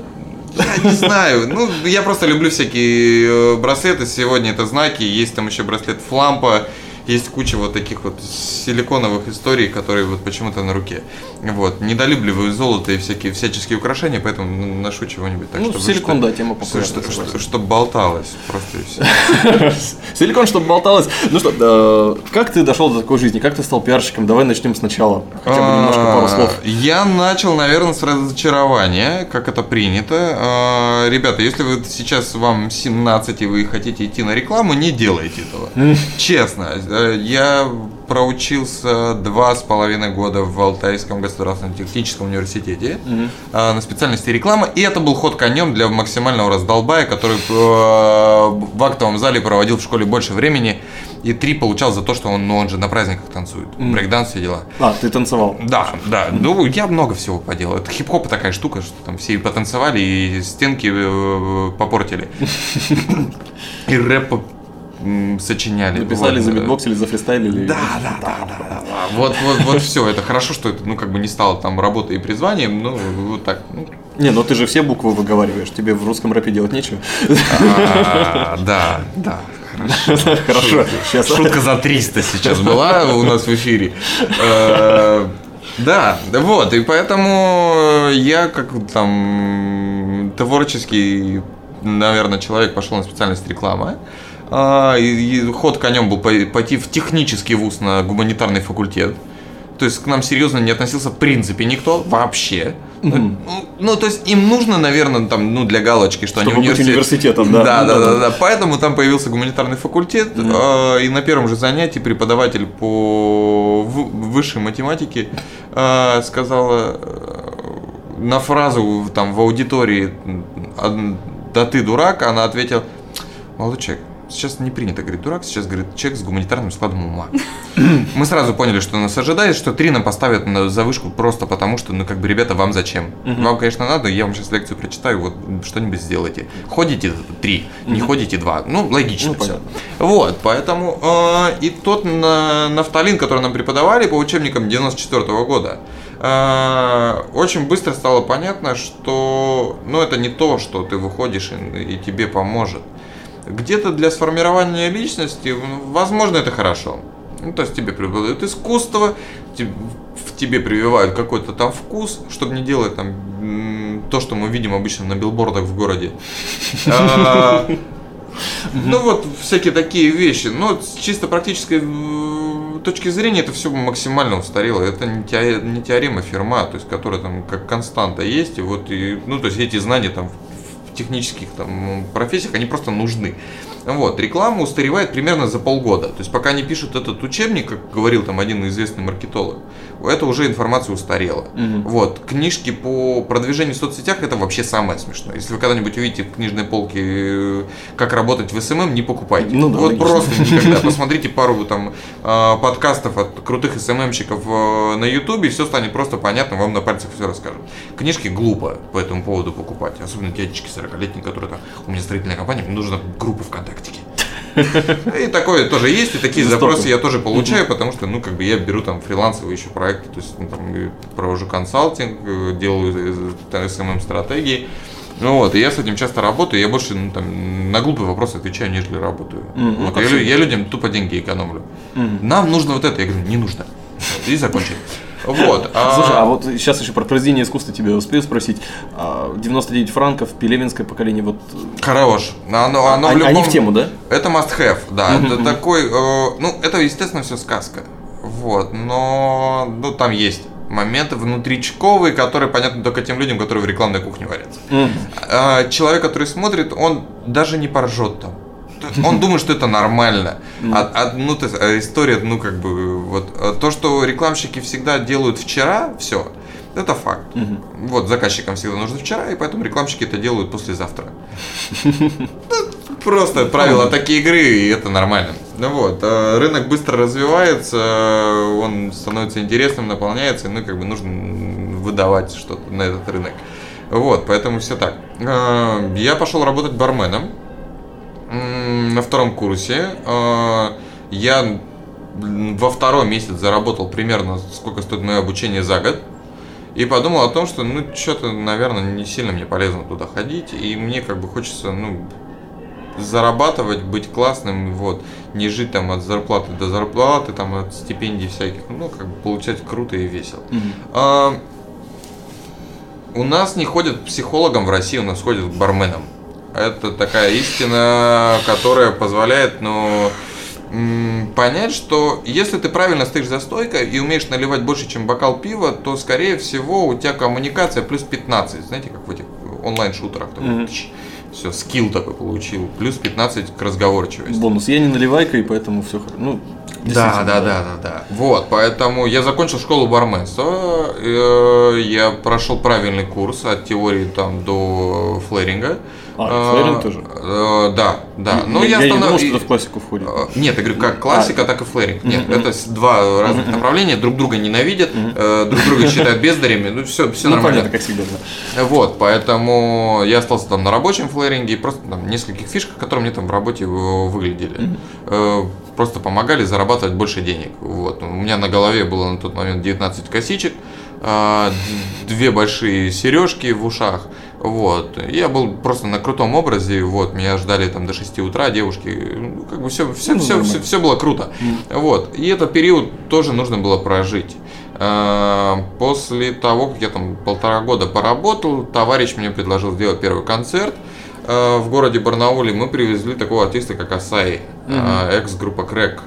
Я не знаю. Ну, я просто люблю всякие э, браслеты. Сегодня это знаки. Есть там еще браслет флампа. Есть куча вот таких вот силиконовых историй, которые вот почему-то на руке. Вот. Недолюбливаю золото и всякие всяческие украшения, поэтому ну, ношу чего-нибудь так, Ну, чтобы силикон, что- да, тема популярная, что- что- Чтобы болталось. Просто и все. Силикон, чтобы болталось. Ну что, э, как ты дошел до такой жизни? Как ты стал пиарщиком? Давай начнем сначала. Хотя бы немножко пару слов. А, Я начал, наверное, с разочарования, как это принято. А, Ребята, если вы сейчас вам 17 и вы хотите идти на рекламу, не делайте этого. Честно. Э, Я проучился два с половиной года в Алтайском государственном техническом университете а, на специальности реклама, и это был ход конем для максимального раздолбая, который э, в актовом зале проводил в школе больше времени, и три получал за то, что он, ну, он же на праздниках танцует. Брейкданс, все дела. А, ты танцевал. Да, да. Ну, я много всего поделал. Это хип-хоп такая штука, что там все и потанцевали, и стенки попортили. И рэп сочиняли. Написали, Вот. забитбоксили, зафристайлили. Да, да, да, да, да, да. Вот, вот, вот все. Это хорошо, что это, ну, как бы не стало там работой и призванием, ну, вот так. ну, Не, ну ты же все буквы выговариваешь. Тебе в русском рэпе делать нечего. а, Да, да. Хорошо. Сейчас. Шутка за 300 сейчас была у нас в эфире. Э, Да, вот, и поэтому я как там творческий, наверное, человек пошел на специальность рекламы. А, И, и ход конем был пой- пойти в технический вуз на гуманитарный факультет. То есть к нам серьезно не относился в принципе никто вообще. Ну, ну, то есть им нужно, наверное, там, ну, для галочки, что Чтобы они университет- университетом, да. Да, да, да, да. Поэтому там появился гуманитарный факультет, э, и на первом же занятии преподаватель по высшей математике э, сказала на фразу там в аудитории «А, «Да ты дурак», она ответила «Молодой человек, сейчас не принято говорить дурак, сейчас говорит человек с гуманитарным складом ума». Мы сразу поняли, что нас ожидает, что три нам поставят на завышку просто потому, что, ну, как бы, ребята, вам зачем? Вам, конечно, надо, я вам сейчас лекцию прочитаю, вот что-нибудь сделайте. Ходите три, не ходите два. Ну, логично Ну, все. понятно. Вот, поэтому э, и тот на, нафталин, который нам преподавали по учебникам 94 года, э, очень быстро стало понятно, что, ну, это не то, что ты выходишь и, и тебе поможет. Где-то для сформирования личности, возможно, это хорошо. Ну, то есть тебе преподают искусство, в тебе прививают какой-то там вкус, чтобы не делать там то, что мы видим обычно на билбордах в городе. А, Ну вот, всякие такие вещи. Но с чисто практической э, точки зрения это все максимально устарело. Это не, тео- не теорема Ферма, то есть, которая там как константа есть. И вот, и, ну, то есть эти знания там технических там профессиях, они просто нужны. Вот, реклама устаревает примерно за полгода. То есть пока они пишут этот учебник, как говорил там один известный маркетолог, это уже информация устарела. Вот, книжки по продвижению в соцсетях это вообще самое смешное. Если вы когда-нибудь увидите в книжной полке, э, как работать в SMM, не покупайте. Ну да, вот логично. просто никогда. Посмотрите пару там э, подкастов от крутых SMM щиков э, на Ютубе, все станет просто понятно, вам на пальцах все расскажут. Книжки глупо по этому поводу покупать, особенно дядечки 40-летние, которые там, у меня строительная компания, мне нужна группа ВКонтактике. И такое тоже есть, и такие запросы я тоже получаю, потому что, ну, как бы я беру там фрилансовые еще проекты, то есть, ну, там, провожу консалтинг, э, делаю СММ-стратегии. Ну вот, и я с этим часто работаю, я больше ну, там, на глупые вопросы отвечаю, нежели работаю. Ну, Вот, как я, я людям тупо деньги экономлю. Нам нужно вот это, я говорю, не нужно. И закончили. Вот. а- Слушай, а вот сейчас еще про произведение искусства тебя успею спросить. А, 99 франков, пелевинское поколение, вот... Хорош. Оно, оно Они- в они любом- в тему, да? Это must have, да. Это такой, э, ну, это, естественно, все сказка. Вот, но, ну, там есть моменты внутричковые, которые понятны только тем людям, которые в рекламной кухне варятся. А человек, который смотрит, он даже не поржет там. Он думает, что это нормально. А, а, ну, то есть, а история, ну, как бы, вот, а то, что рекламщики всегда делают вчера, все, это факт. Вот, заказчикам всегда нужно вчера, и поэтому рекламщики это делают послезавтра. Ну, Просто правила такие игры, и это нормально. Ну вот, э, рынок быстро развивается, он становится интересным, наполняется, ну, как бы нужно выдавать что-то на этот рынок. Вот, поэтому все так. Я пошел работать барменом на втором курсе. Э, Я во второй месяц заработал примерно сколько стоит мое обучение за год. И подумал о том, что, ну, что-то, наверное, не сильно мне полезно туда ходить. И мне как бы хочется, ну, зарабатывать, быть классным, вот, не жить там от зарплаты до зарплаты, там от стипендий всяких, ну, как бы получать круто и весело. А, у нас не ходят к психологам в России, у нас ходят к барменам. Это такая истина, которая позволяет, ну, понять, что если ты правильно стоишь за стойкой и умеешь наливать больше, чем бокал пива, то, скорее всего, у тебя коммуникация плюс 15. Знаете, как в этих онлайн-шутерах. Все, скилл такой получил. Плюс 15 к разговорчивости. Бонус. Я не наливайка, и поэтому все хорошо. Ну, Да, да, да, да, да. Вот, поэтому я закончил школу барменства, э, я прошел правильный курс от теории там до флэринга. А, флэринг тоже? э, Да, да. Ну, я, я не думал, что это в классику входит. Э, Нет, я говорю, как классика, так и флэринг. Нет, это два разных направления, друг друга ненавидят, э, друг друга считают бездарями, ну все, все ну, нормально. как всегда, да. Вот, поэтому я остался там на рабочем флэринге и просто там нескольких фишках, которые мне там в работе э, выглядели. Просто помогали зарабатывать больше денег. Вот. У меня на голове было на тот момент 19 косичек, а, две большие сережки в ушах. Вот. Я был просто на крутом образе, вот, меня ждали там до 6 утра девушки, ну, как бы все, все, Ну, все, нормально. все, было круто. Вот. И этот период тоже нужно было прожить. А, После того, как я там полтора года поработал, товарищ мне предложил сделать первый концерт в городе Барнауле. Мы привезли такого артиста, как Асай, а, экс-группа Крэк.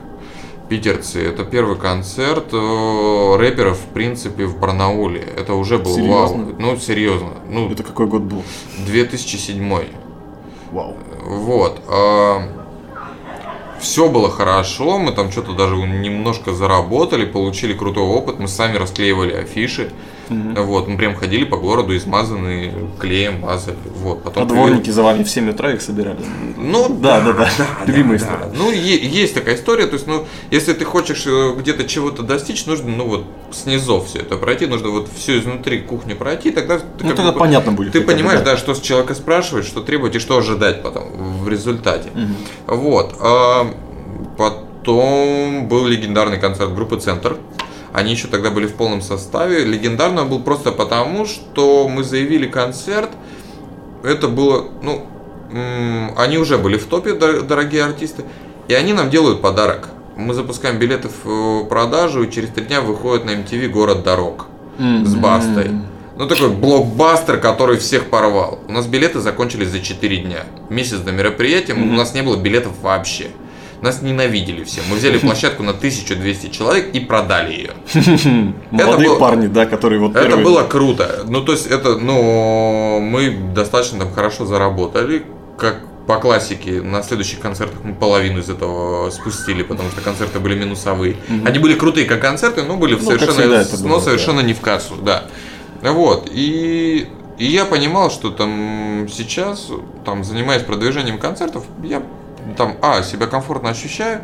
Питерцы. Это первый концерт э, рэперов, в принципе, в Барнауле. Это уже был Серьезно? вау. Ну, серьезно. Ну, Это какой год был? 2007. Вау. Вот. все было хорошо, мы там что-то даже немножко заработали, получили крутой опыт, мы сами расклеивали афиши. Вот, мы прям ходили по городу, измазанные клеем, мазали. Вот, потом А дворники за вами в 7 утра их собирали? Ну, Да, да, да. Любимая да. история. Ну, е- есть такая история, то есть, ну, если ты хочешь э, где-то чего-то достичь, нужно, ну, вот, снизов все это пройти, нужно вот все изнутри кухни пройти, тогда ты Ну, тогда бы- понятно будет. Ты понимаешь, да, что с человека спрашивать, что требовать и что ожидать потом в результате. Вот. а, Потом был легендарный концерт группы Центр. Они еще тогда были в полном составе. Легендарный он был просто потому, что мы заявили концерт. Это было, ну, они уже были в топе, дор- дорогие артисты. И они нам делают подарок. Мы запускаем билеты в э, продажу, и через три дня выходит на MTV «Город дорог» с Бастой. Ну, такой блокбастер, который всех порвал. У нас билеты закончились за 4 дня. Месяц до мероприятия у нас не было билетов вообще. Нас ненавидели все. Мы взяли площадку на 1200 человек и продали ее. Молодые было- парни, да, которые вот Это первые- было круто. Ну, то есть, это, ну, мы достаточно там хорошо заработали. Как по классике, на следующих концертах мы половину из этого спустили, потому что концерты были минусовые. Они были крутые как концерты, но были как совершенно, всегда это но бывает, совершенно не в кассу, да. Вот. И, и я понимал, что там сейчас, там, занимаясь продвижением концертов, я там, а, себя комфортно ощущаю,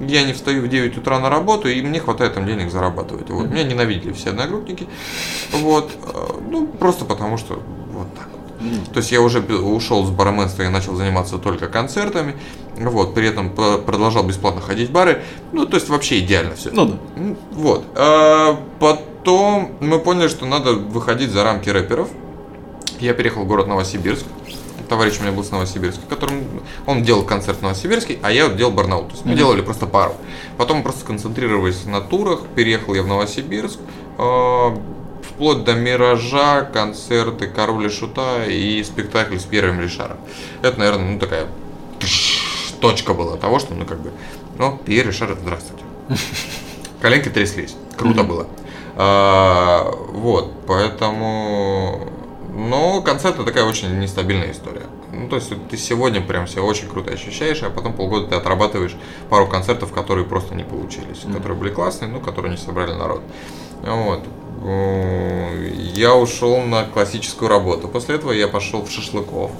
я не встаю в 9 утра на работу, и мне хватает там денег зарабатывать. Вот. Меня ненавидели все одногруппники. Вот. э, Ну, просто потому что вот так. То есть я уже ушел с барменства и начал заниматься только концертами. Вот, при этом продолжал бесплатно ходить в бары. Ну, то есть вообще идеально все. Ну да. Вот. А потом мы поняли, что надо выходить за рамки рэперов. Я переехал в город Новосибирск. Товарищ у меня был с Новосибирска, которым он делал концерт в Новосибирске, а я вот делал Барнаул. То есть мы делали просто пару. Потом просто сконцентрировались на турах. Переехал я в Новосибирск. а, Вплоть до Миража, концерты Король и Шута и спектакль с первым Ришаром. Это, наверное, ну такая точка была того, что, ну, как бы, ну, Пьер Ришар, здравствуйте. Коленки тряслись. Круто было. А, вот, поэтому... Ну, концерт это такая очень нестабильная история. Ну, то есть ты сегодня прям себя очень круто ощущаешь, а потом полгода ты отрабатываешь пару концертов, которые просто не получились, которые были классные, но которые не собрали народ. Вот. Э, Я ушел на классическую работу. После этого я пошел в шашлыков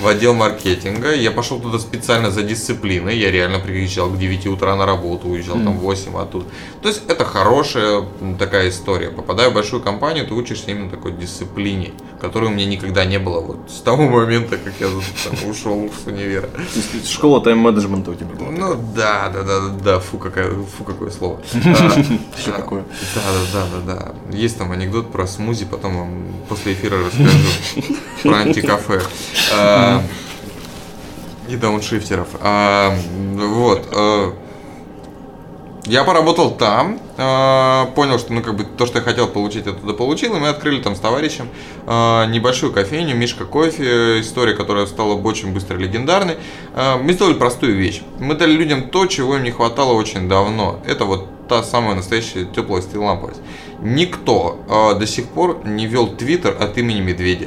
в отдел маркетинга. Я пошел туда специально за дисциплиной. Я реально приезжал к 9 утра на работу, уезжал там в 8 оттуда. То есть это хорошая такая история. Попадая в большую компанию, ты учишься именно такой дисциплине, которой у меня никогда не было вот с того момента, как я там, ушел с универа. Школа тайм-менеджмента у тебя была. Ну да, да, да, да, да, фу, какое, фу, какое слово. А, а, такое? Да, да, да, да, да. Есть там анекдот про смузи, потом вам после эфира расскажу про антикафе. А, И дауншифтеров. А, Вот. а, Я поработал там, а, понял, что ну как бы то, что я хотел получить, я туда получил, и мы открыли там с товарищем а, небольшую кофейню, Мишка кофе, история, которая стала очень быстро легендарной. Мы сделали простую вещь. Мы дали людям то, чего им не хватало очень давно. Это вот та самая настоящая теплая стилламповость. Никто а, до сих пор не вел твиттер от имени медведя.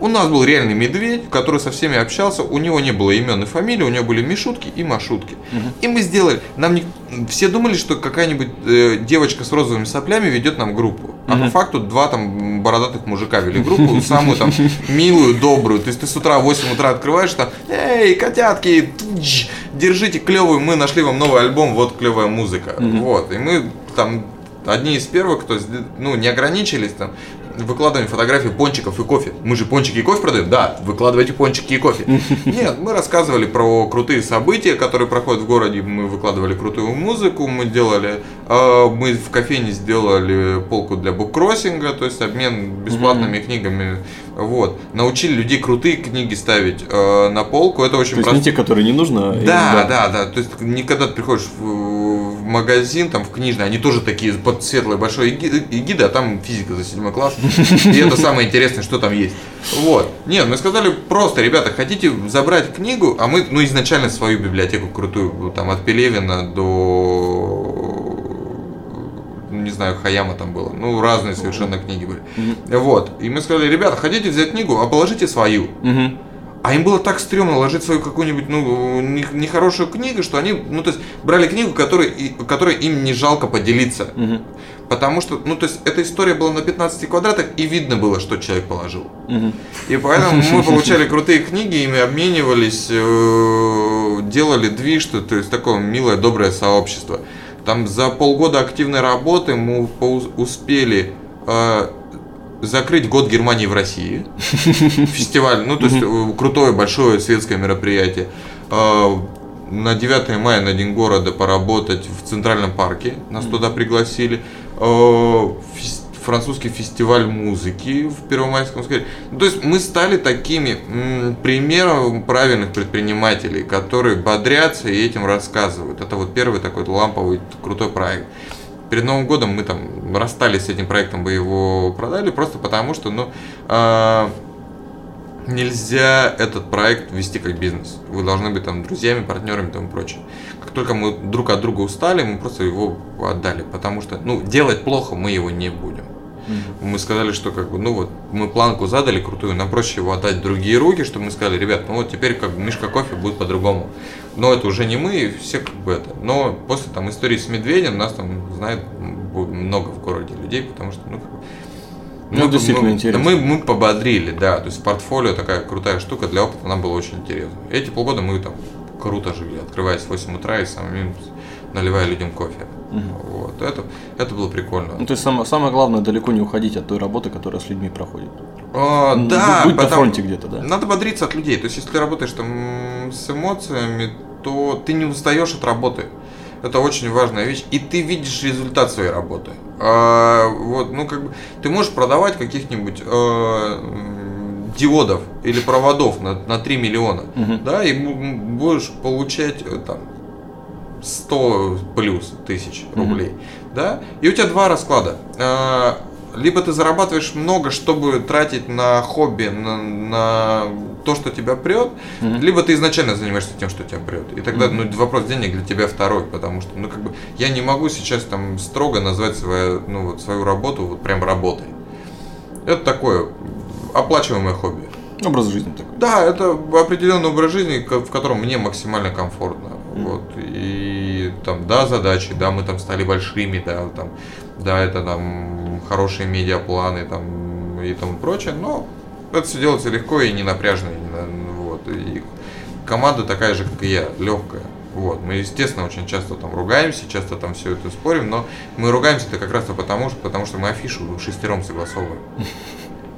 У нас был реальный медведь, который со всеми общался, у него не было имен и фамилии, у него были Мишутки и Машутки. И мы сделали, нам не- все думали, что какая-нибудь э, девочка с розовыми соплями ведет нам группу. А по факту два там бородатых мужика вели группу, самую там милую, добрую. То есть ты с утра в 8 утра открываешь там, эй, котятки, тудж, держите клевую, мы нашли вам новый альбом, вот клевая музыка. Вот, и мы там одни из первых, кто ну, не ограничились там выкладываем фотографии пончиков и кофе. Мы же пончики и кофе продаем? Да, выкладывайте пончики и кофе. Нет, мы рассказывали про крутые события, которые проходят в городе. Мы выкладывали крутую музыку, мы делали, э, мы в кофейне сделали полку для буккроссинга, то есть обмен бесплатными книгами. Вот. Научили людей крутые книги ставить э, на полку. Это очень просто. не те, которые не нужно. и- Да, да, да. То есть не когда ты приходишь в, в магазин, там в книжный, они тоже такие под светлой большой эги- эгидой, а там физика за седьмой класс. И это самое интересное, что там есть. Вот. Нет, мы сказали просто, ребята, хотите забрать книгу, а мы, ну, изначально свою библиотеку крутую, там от Пелевина до ну, не знаю, Хаяма там было. Ну, разные совершенно книги были. Вот. И мы сказали, ребята, хотите взять книгу, а положите свою. Мгм. А им было так стрёмно ложить свою какую-нибудь, ну, не- нехорошую книгу, что они, ну, то есть, брали книгу, которой, которой им не жалко поделиться. Мгм. Потому что, ну, то есть, эта история была на 15 квадратах, и видно было, что человек положил. Мгм. И поэтому мы получали крутые книги, ими обменивались, э, делали движ, то есть, такое милое, доброе сообщество. Там за полгода активной работы мы успели э, закрыть год Германии в России. Фестиваль, ну, то есть, э, крутое, большое светское мероприятие. Э, На 9 мая на День города поработать в Центральном парке. Нас туда пригласили. Э, Французский фестиваль музыки в Первомайском сквере. Ну, То есть мы стали такими примером правильных предпринимателей, которые бодрятся и этим рассказывают. Это вот первый такой ламповый крутой проект. Перед Новым годом мы там расстались с этим проектом, мы его продали, просто потому что, ну, а, нельзя этот проект вести как бизнес. Вы должны быть там друзьями, партнерами и тому прочее. Только мы друг от друга устали, мы просто его отдали, потому что, ну, делать плохо мы его не будем. Мы сказали, что как бы, ну вот, мы планку задали крутую, нам проще его отдать в другие руки, чтобы мы сказали, ребят, ну вот теперь как бы Мишка кофе будет по-другому. Но это уже не мы, и все как бы это. Но после там истории с медведем нас там знает много в городе людей, потому что, ну, как бы, Ну, действительно мы, интересно. Мы, мы пободрили, да. То есть портфолио такая крутая штука для опыта нам было очень интересно. Эти полгода мы там круто жили, открываясь в 8 утра и самим наливая людям кофе. Вот. Это, это было прикольно. Ну, то есть самое, самое главное далеко не уходить от той работы, которая с людьми проходит. А, Ну, да, будь на потому- фронте где-то, да. Надо бодриться от людей. То есть, если ты работаешь там с эмоциями, то ты не устаешь от работы. Это очень важная вещь. И ты видишь результат своей работы. А, вот, ну, как бы, ты можешь продавать каких-нибудь э, диодов или проводов на, на 3 миллиона, Мгм. да, и бу- будешь получать э, там 100 плюс тысяч рублей, да, и у тебя два расклада. А, Либо ты зарабатываешь много, чтобы тратить на хобби, на, на то, что тебя прет, либо ты изначально занимаешься тем, что тебя прет. И тогда ну, вопрос денег для тебя второй, потому что, ну, как бы, я не могу сейчас там строго назвать свою, ну, вот, свою работу вот прям работой. Это такое оплачиваемое хобби. Образ жизни такой. Да, это определенный образ жизни, в котором мне максимально комфортно. Вот. И там, да, задачи, да, мы там стали большими, да, там, да, это там хорошие медиапланы там и тому прочее, но это все делается легко и не напряжно. и вот. И команда такая же, как и я, легкая. Вот. Мы, естественно, очень часто там ругаемся, часто там все это спорим, но мы ругаемся это как раз потому, что, потому что мы афишу шестером согласовываем.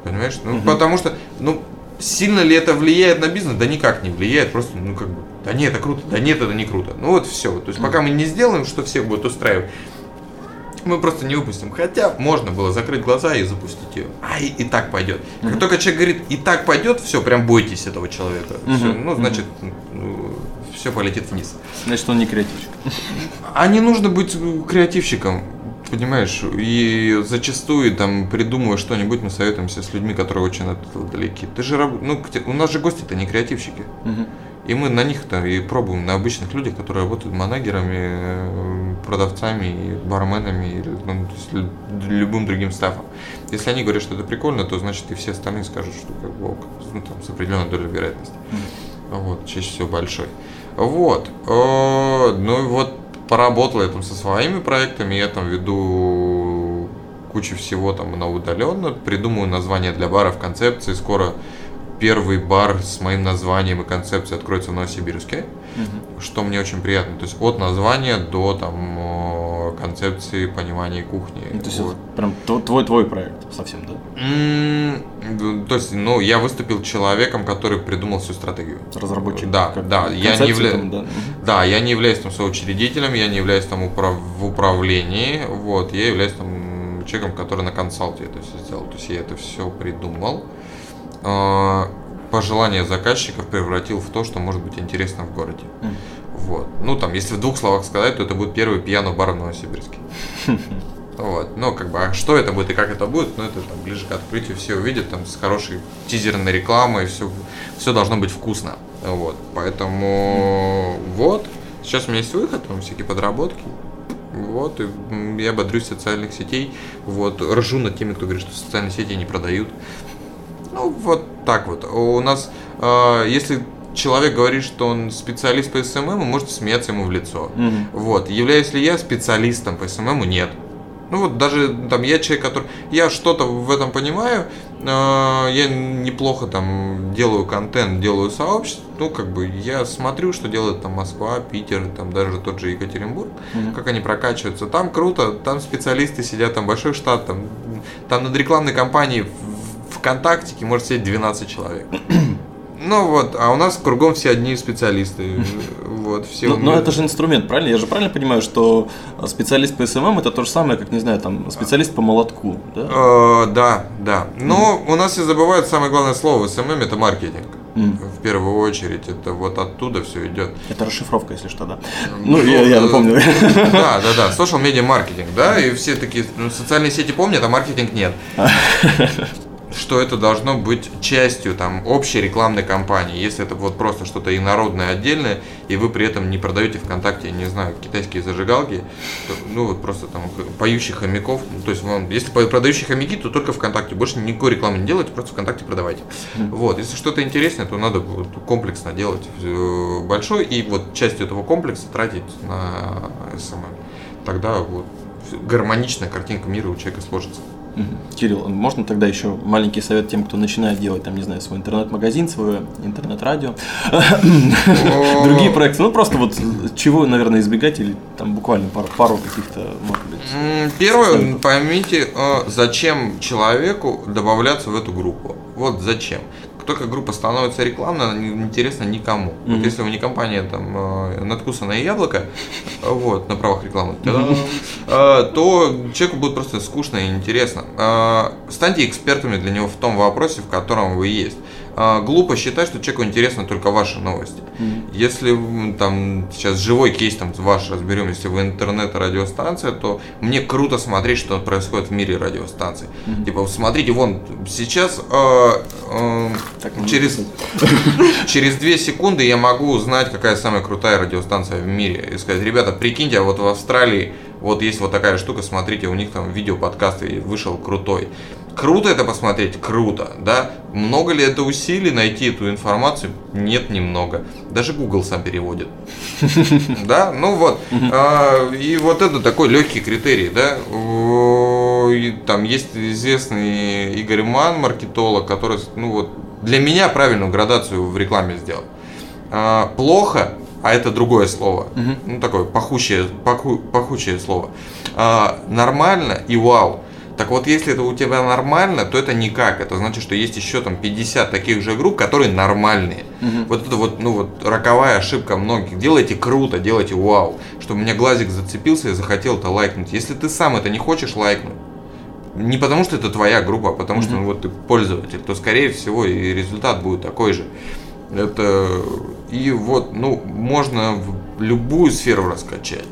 Понимаешь? Ну, потому что, ну, сильно ли это влияет на бизнес? Да никак не влияет, просто, ну, как бы, да нет, это круто, да нет, это не круто. Ну, вот все. То есть, пока мы не сделаем, что всех будет устраивать, мы просто не выпустим. Хотя можно было закрыть глаза и запустить ее. А и, и так пойдет. Как только человек говорит, и так пойдет, все, прям бойтесь этого человека. Всё, ну, значит, все полетит вниз. Значит, он не креативщик. А не нужно быть креативщиком, понимаешь? И зачастую, там, придумывая что-нибудь, мы советуемся с людьми, которые очень от этого далеки. Ты же, раб- ну, у нас же гости-то не креативщики. И мы на них-то и пробуем, на обычных людях, которые работают манагерами, э, продавцами, барменами, или, ну, любым другим стафом. Если они говорят, что это прикольно, то значит и все остальные скажут, что как бы ок, ну, там, с определенной долей вероятности. Вот, чаще всего большой. Вот. Э, Ну и вот поработал я там со своими проектами, я там веду кучу всего там на удаленно, придумываю название для баров, концепции. Скоро первый бар с моим названием и концепцией откроется в Новосибирске, что мне очень приятно. То есть от названия до там концепции понимания кухни. Ну, То есть, Вот. это прям тво- твой, твой проект совсем, да? М, То есть, ну, я выступил человеком, который придумал всю стратегию. Разработчик. Да, как да, я не являюсь. там, да. Да, я не являюсь там соучредителем, я не являюсь там управ- в управлении, вот, я являюсь там человеком, который на консалте это все сделал. То есть я это все придумал. А, Пожелание заказчиков превратил в то, что может быть интересно в городе. Мгм. Вот. Ну, там, если в двух словах сказать, то это будет первый пьяно-бар в Новосибирске. Вот. Ну, как бы, а что это будет и как это будет, ну, это там ближе к открытию все увидят, там, с хорошей тизерной рекламой, все, все должно быть вкусно. Вот. Поэтому, вот. Сейчас у меня есть выход, там всякие подработки. Вот, и я бодрюсь социальных сетей, вот, ржу над теми, кто говорит, что социальные сети не продают. Ну, вот так вот. У нас, э, если человек говорит, что он специалист по SMM, вы можете смеяться ему в лицо. Мгм. Вот. Являюсь ли я специалистом по SMM у? Нет. Ну вот даже там я человек, который... Я что-то в этом понимаю, э, я неплохо там делаю контент, делаю сообщество, ну как бы я смотрю, что делает там Москва, Питер, там даже тот же Екатеринбург, как они прокачиваются. Там круто, там специалисты сидят, там большой штат, там, там над рекламной кампанией в- ВКонтактике может сидеть 12 человек. Ну вот, а у нас кругом все одни специалисты. Вот, все Но, но умеют. это же инструмент, правильно? Я же правильно понимаю, что э, специалист по SMM это то же самое, как, не знаю, там, специалист по молотку, да? Э, Да, да. Но у нас все забывают самое главное слово SMM это маркетинг. Мгм. В первую очередь, это вот оттуда все идет. Это расшифровка, если что, да. Ну, я, я э, напомню. Да, да, да. Social media marketing, да, и все такие, ну, социальные сети помнят, а маркетинг нет. Что это должно быть частью там общей рекламной кампании. Если это вот просто что-то инородное отдельное, и вы при этом не продаете ВКонтакте, не знаю, китайские зажигалки, то, ну вот просто там поющих хомяков. Ну, то есть вам, если поющие хомяки, то только ВКонтакте. Больше никакой рекламы не делайте, просто ВКонтакте продавайте. Вот, если что-то интересное, то надо вот комплексно делать э, большой, и вот часть этого комплекса тратить на SMM. Тогда вот гармоничная картинка мира у человека сложится. Кирилл, можно тогда еще маленький совет тем, кто начинает делать, там, не знаю, свой интернет-магазин, свое интернет-радио, другие проекты, ну просто вот чего, наверное, избегать или там буквально пару, пару каких-то, может быть. Первое, поймите, э, зачем человеку добавляться в эту группу. Вот зачем. Только группа становится рекламной, она не интересна никому. Вот Мгм. если вы не компания там э, надкусанное яблоко, э, вот, на правах рекламы, э, то человеку будет просто скучно и неинтересно. Э, Станьте экспертами для него в том вопросе, в котором вы есть. А, глупо считать, что человеку интересны только ваши новости. Если м, там сейчас живой кейс там ваш разберем, если вы интернет-радиостанция, то мне круто смотреть, что происходит в мире радиостанций. Типа, смотрите, вон сейчас а, а, через, через две секунды я могу узнать, какая самая крутая радиостанция в мире. И сказать, ребята, прикиньте, а вот в Австралии вот есть вот такая штука, смотрите, у них там видео-подкаст и вышел крутой. Круто это посмотреть? Круто, да? Много ли это усилий найти эту информацию? Нет, немного. Даже Google сам переводит. Да, ну вот. А, И вот это такой легкий критерий, да? Там есть известный Игорь Ман, маркетолог, который, ну вот, для меня правильную градацию в рекламе сделал. А, Плохо, а это другое слово. Ну, такое пахучее, паху- пахучее слово. А, Нормально и вау. Так вот, если это у тебя нормально, то это никак. Это значит, что есть еще там 50 таких же групп, которые нормальные. Вот это вот, ну вот, роковая ошибка многих. Делайте круто, делайте вау. Чтобы у меня глазик зацепился и захотел это лайкнуть. Если ты сам это не хочешь лайкнуть, не потому что это твоя группа, а потому что ну, вот ты пользователь, то скорее всего и результат будет такой же. Это и вот, ну, можно в любую сферу раскачать.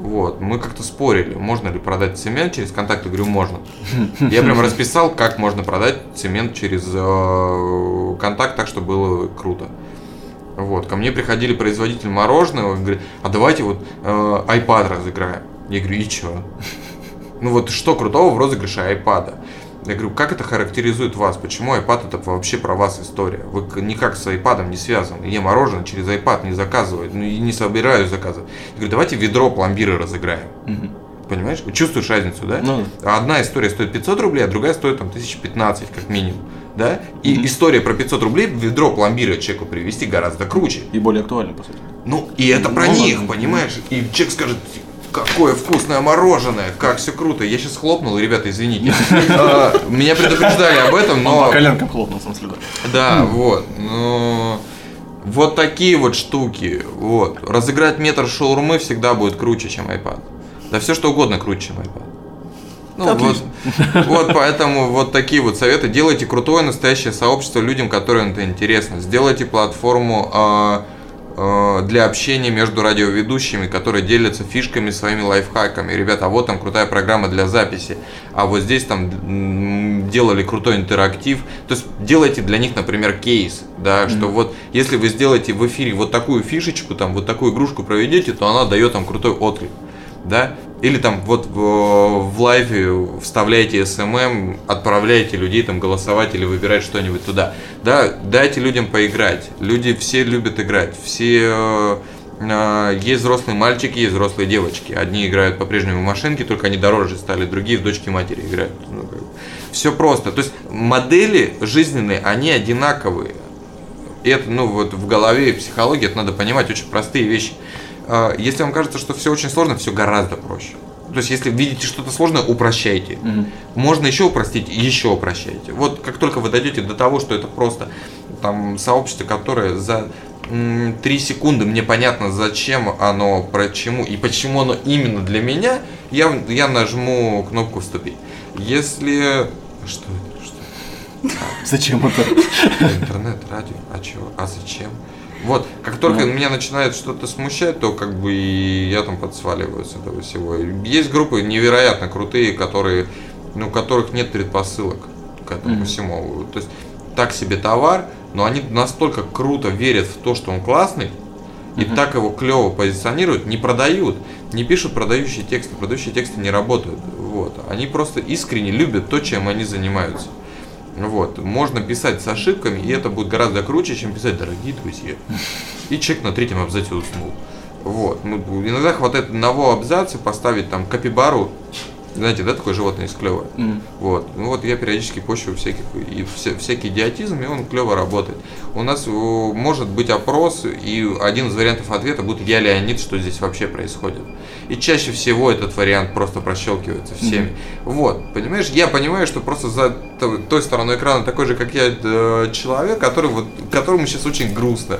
Вот, мы как-то спорили, можно ли продать цемент через контакты, говорю, можно. Я прям расписал, как можно продать цемент через э, контакт, так что было круто. Вот, ко мне приходили производители мороженого, и говорят, а давайте вот э, iPad разыграем. Я говорю, и чё? Ну вот что крутого в розыгрыше iPad? Я говорю, как это характеризует вас? Почему iPad это вообще про вас история? Вы никак с iPad не связаны. Я мороженое через iPad не заказываю, ну и не собираюсь заказывать. Я говорю, давайте ведро пломбира разыграем. Понимаешь? Вы чувствуешь разницу, да? Ну Одна история стоит 500 рублей, а другая стоит там 1015 как минимум. Да? И история про 500 рублей ведро пломбира человеку привезти гораздо круче. И более актуально, по сути. Ну, и это про Ну, них, ладно. понимаешь? И человек скажет, какое вкусное мороженое, как все круто. Я сейчас хлопнул, ребята, извините. А, Меня предупреждали об этом, Он но... по коленкам хлопнул, в смысле, да. Да, вот. Но вот такие вот штуки. Вот. Разыграть метр шаурмы всегда будет круче, чем iPad. Да все что угодно круче, чем iPad. Ну, вот, вот поэтому вот такие вот советы. Делайте крутое настоящее сообщество людям, которым это интересно. Сделайте платформу а, для общения между радиоведущими, которые делятся фишками, своими лайфхаками. Ребята, а вот там крутая программа для записи, а вот здесь там делали крутой интерактив. То есть делайте для них, например, кейс, да, что вот если вы сделаете в эфире вот такую фишечку, там вот такую игрушку проведете, то она дает там крутой отклик да, или там вот в, лайве вставляете SMM, отправляете людей там голосовать или выбирать что-нибудь туда, да, дайте людям поиграть, люди все любят играть, все э, э, есть взрослые мальчики, есть взрослые девочки, одни играют по-прежнему в машинки, только они дороже стали, другие в дочки матери играют, все просто, то есть модели жизненные, они одинаковые, и это, ну, вот в голове и психологии это надо понимать. Очень простые вещи. А, Если вам кажется, что все очень сложно, все гораздо проще. То есть, если видите что-то сложное, упрощайте. Можно еще упростить, еще упрощайте. Вот как только вы дойдете до того, что это просто там сообщество, которое за три секунды мне понятно, зачем оно, почему и почему оно именно для меня, я, я нажму кнопку «Вступить». Если... Что это? Что? Зачем это? Интернет, радио, а чего, а зачем? Вот, как только меня начинает что-то смущать, то как бы и я там подсваливаю с этого всего. Есть группы невероятно крутые, которые, ну, у которых нет предпосылок к этому всему. То есть так себе товар, но они настолько круто верят в то, что он классный, и так его клево позиционируют, не продают, не пишут продающие тексты, продающие тексты не работают. Вот. Они просто искренне любят то, чем они занимаются. Вот. Можно писать с ошибками, и это будет гораздо круче, чем писать «дорогие друзья». И человек на третьем абзаце уснул. Вот. Ну, иногда хватает одного абзаца поставить там капибару, знаете, да, такое животное есть клевое. Вот. Ну вот я периодически пощу всяких, и вся- всякий идиотизм, и он клево работает. У нас может быть опрос, и один из вариантов ответа будет «Я Леонид, что здесь вообще происходит?» И чаще всего этот вариант просто прощелкивается всеми. Вот, понимаешь, я понимаю, что просто за то- той стороной экрана такой же, как я, э, человек, который вот, которому сейчас очень грустно.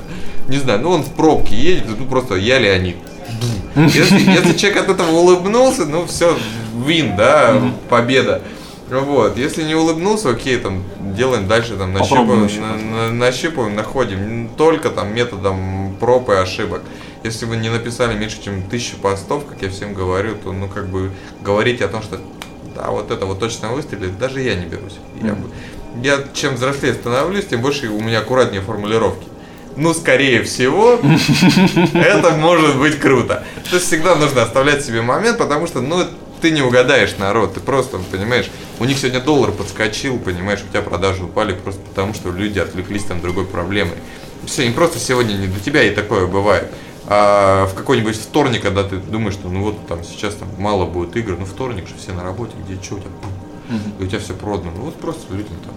Не знаю, ну он в пробке едет, тут просто «Я Леонид». Если, если человек от этого улыбнулся, ну все, вин, да, победа. Вот, если не улыбнулся, окей, там делаем дальше, там еще на- на- нащупаем, находим, только там методом проб и ошибок. Если вы не написали меньше, чем тысячу постов, как я всем говорю, то ну как бы говорите о том, что да, вот это вот точно выстрелит, даже я не берусь. Я, бы- я чем взрослее становлюсь, тем больше у меня аккуратнее формулировки. Ну, скорее всего, это может быть круто. То есть всегда нужно оставлять себе момент, потому что, ну, ты не угадаешь народ, ты просто, понимаешь, у них сегодня доллар подскочил, понимаешь, у тебя продажи упали просто потому, что люди отвлеклись там другой проблемой. Все, им просто сегодня не до тебя, и такое бывает. А в какой-нибудь вторник, когда ты думаешь, что ну вот там сейчас там мало будет игр, ну вторник же все на работе, где что у тебя, пум, и у тебя все продано. Ну вот просто людям там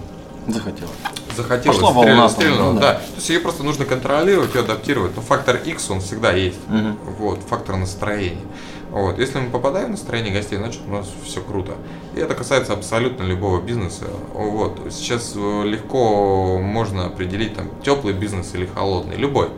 Захотела. захотелось, Пошла стрельнуло, волна там, стрельнуло, ну да. да. То есть ее просто нужно контролировать и адаптировать. Но фактор X он всегда есть. Мгм. Вот, фактор настроения. Вот. Если мы попадаем в настроение гостей, значит у нас все круто. И это касается абсолютно любого бизнеса. Вот. Сейчас э, легко можно определить там теплый бизнес или холодный, любой.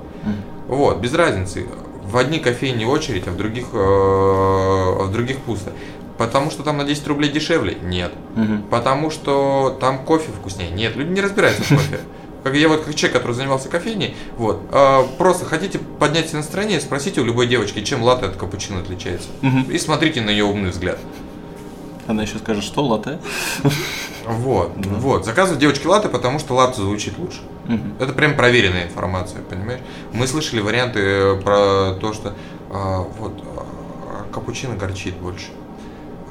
Вот, без разницы. В одни кофейни очередь, а в других, э, а в других пусто. Потому что там на 10 рублей дешевле? Нет. Мгм. Потому что там кофе вкуснее? Нет, люди не разбираются в кофе. Как я вот как человек, который занимался кофейней, вот, а, просто хотите поднять настроение, спросите у любой девочки, чем латте от капучино отличается. Мгм. И смотрите на ее умный взгляд. Она еще скажет, что латте? Вот, вот. Заказывают девочки латте, потому что латте звучит лучше. Это прям проверенная информация, понимаешь? Мы слышали варианты э, про то, что а, вот а, капучино горчит больше.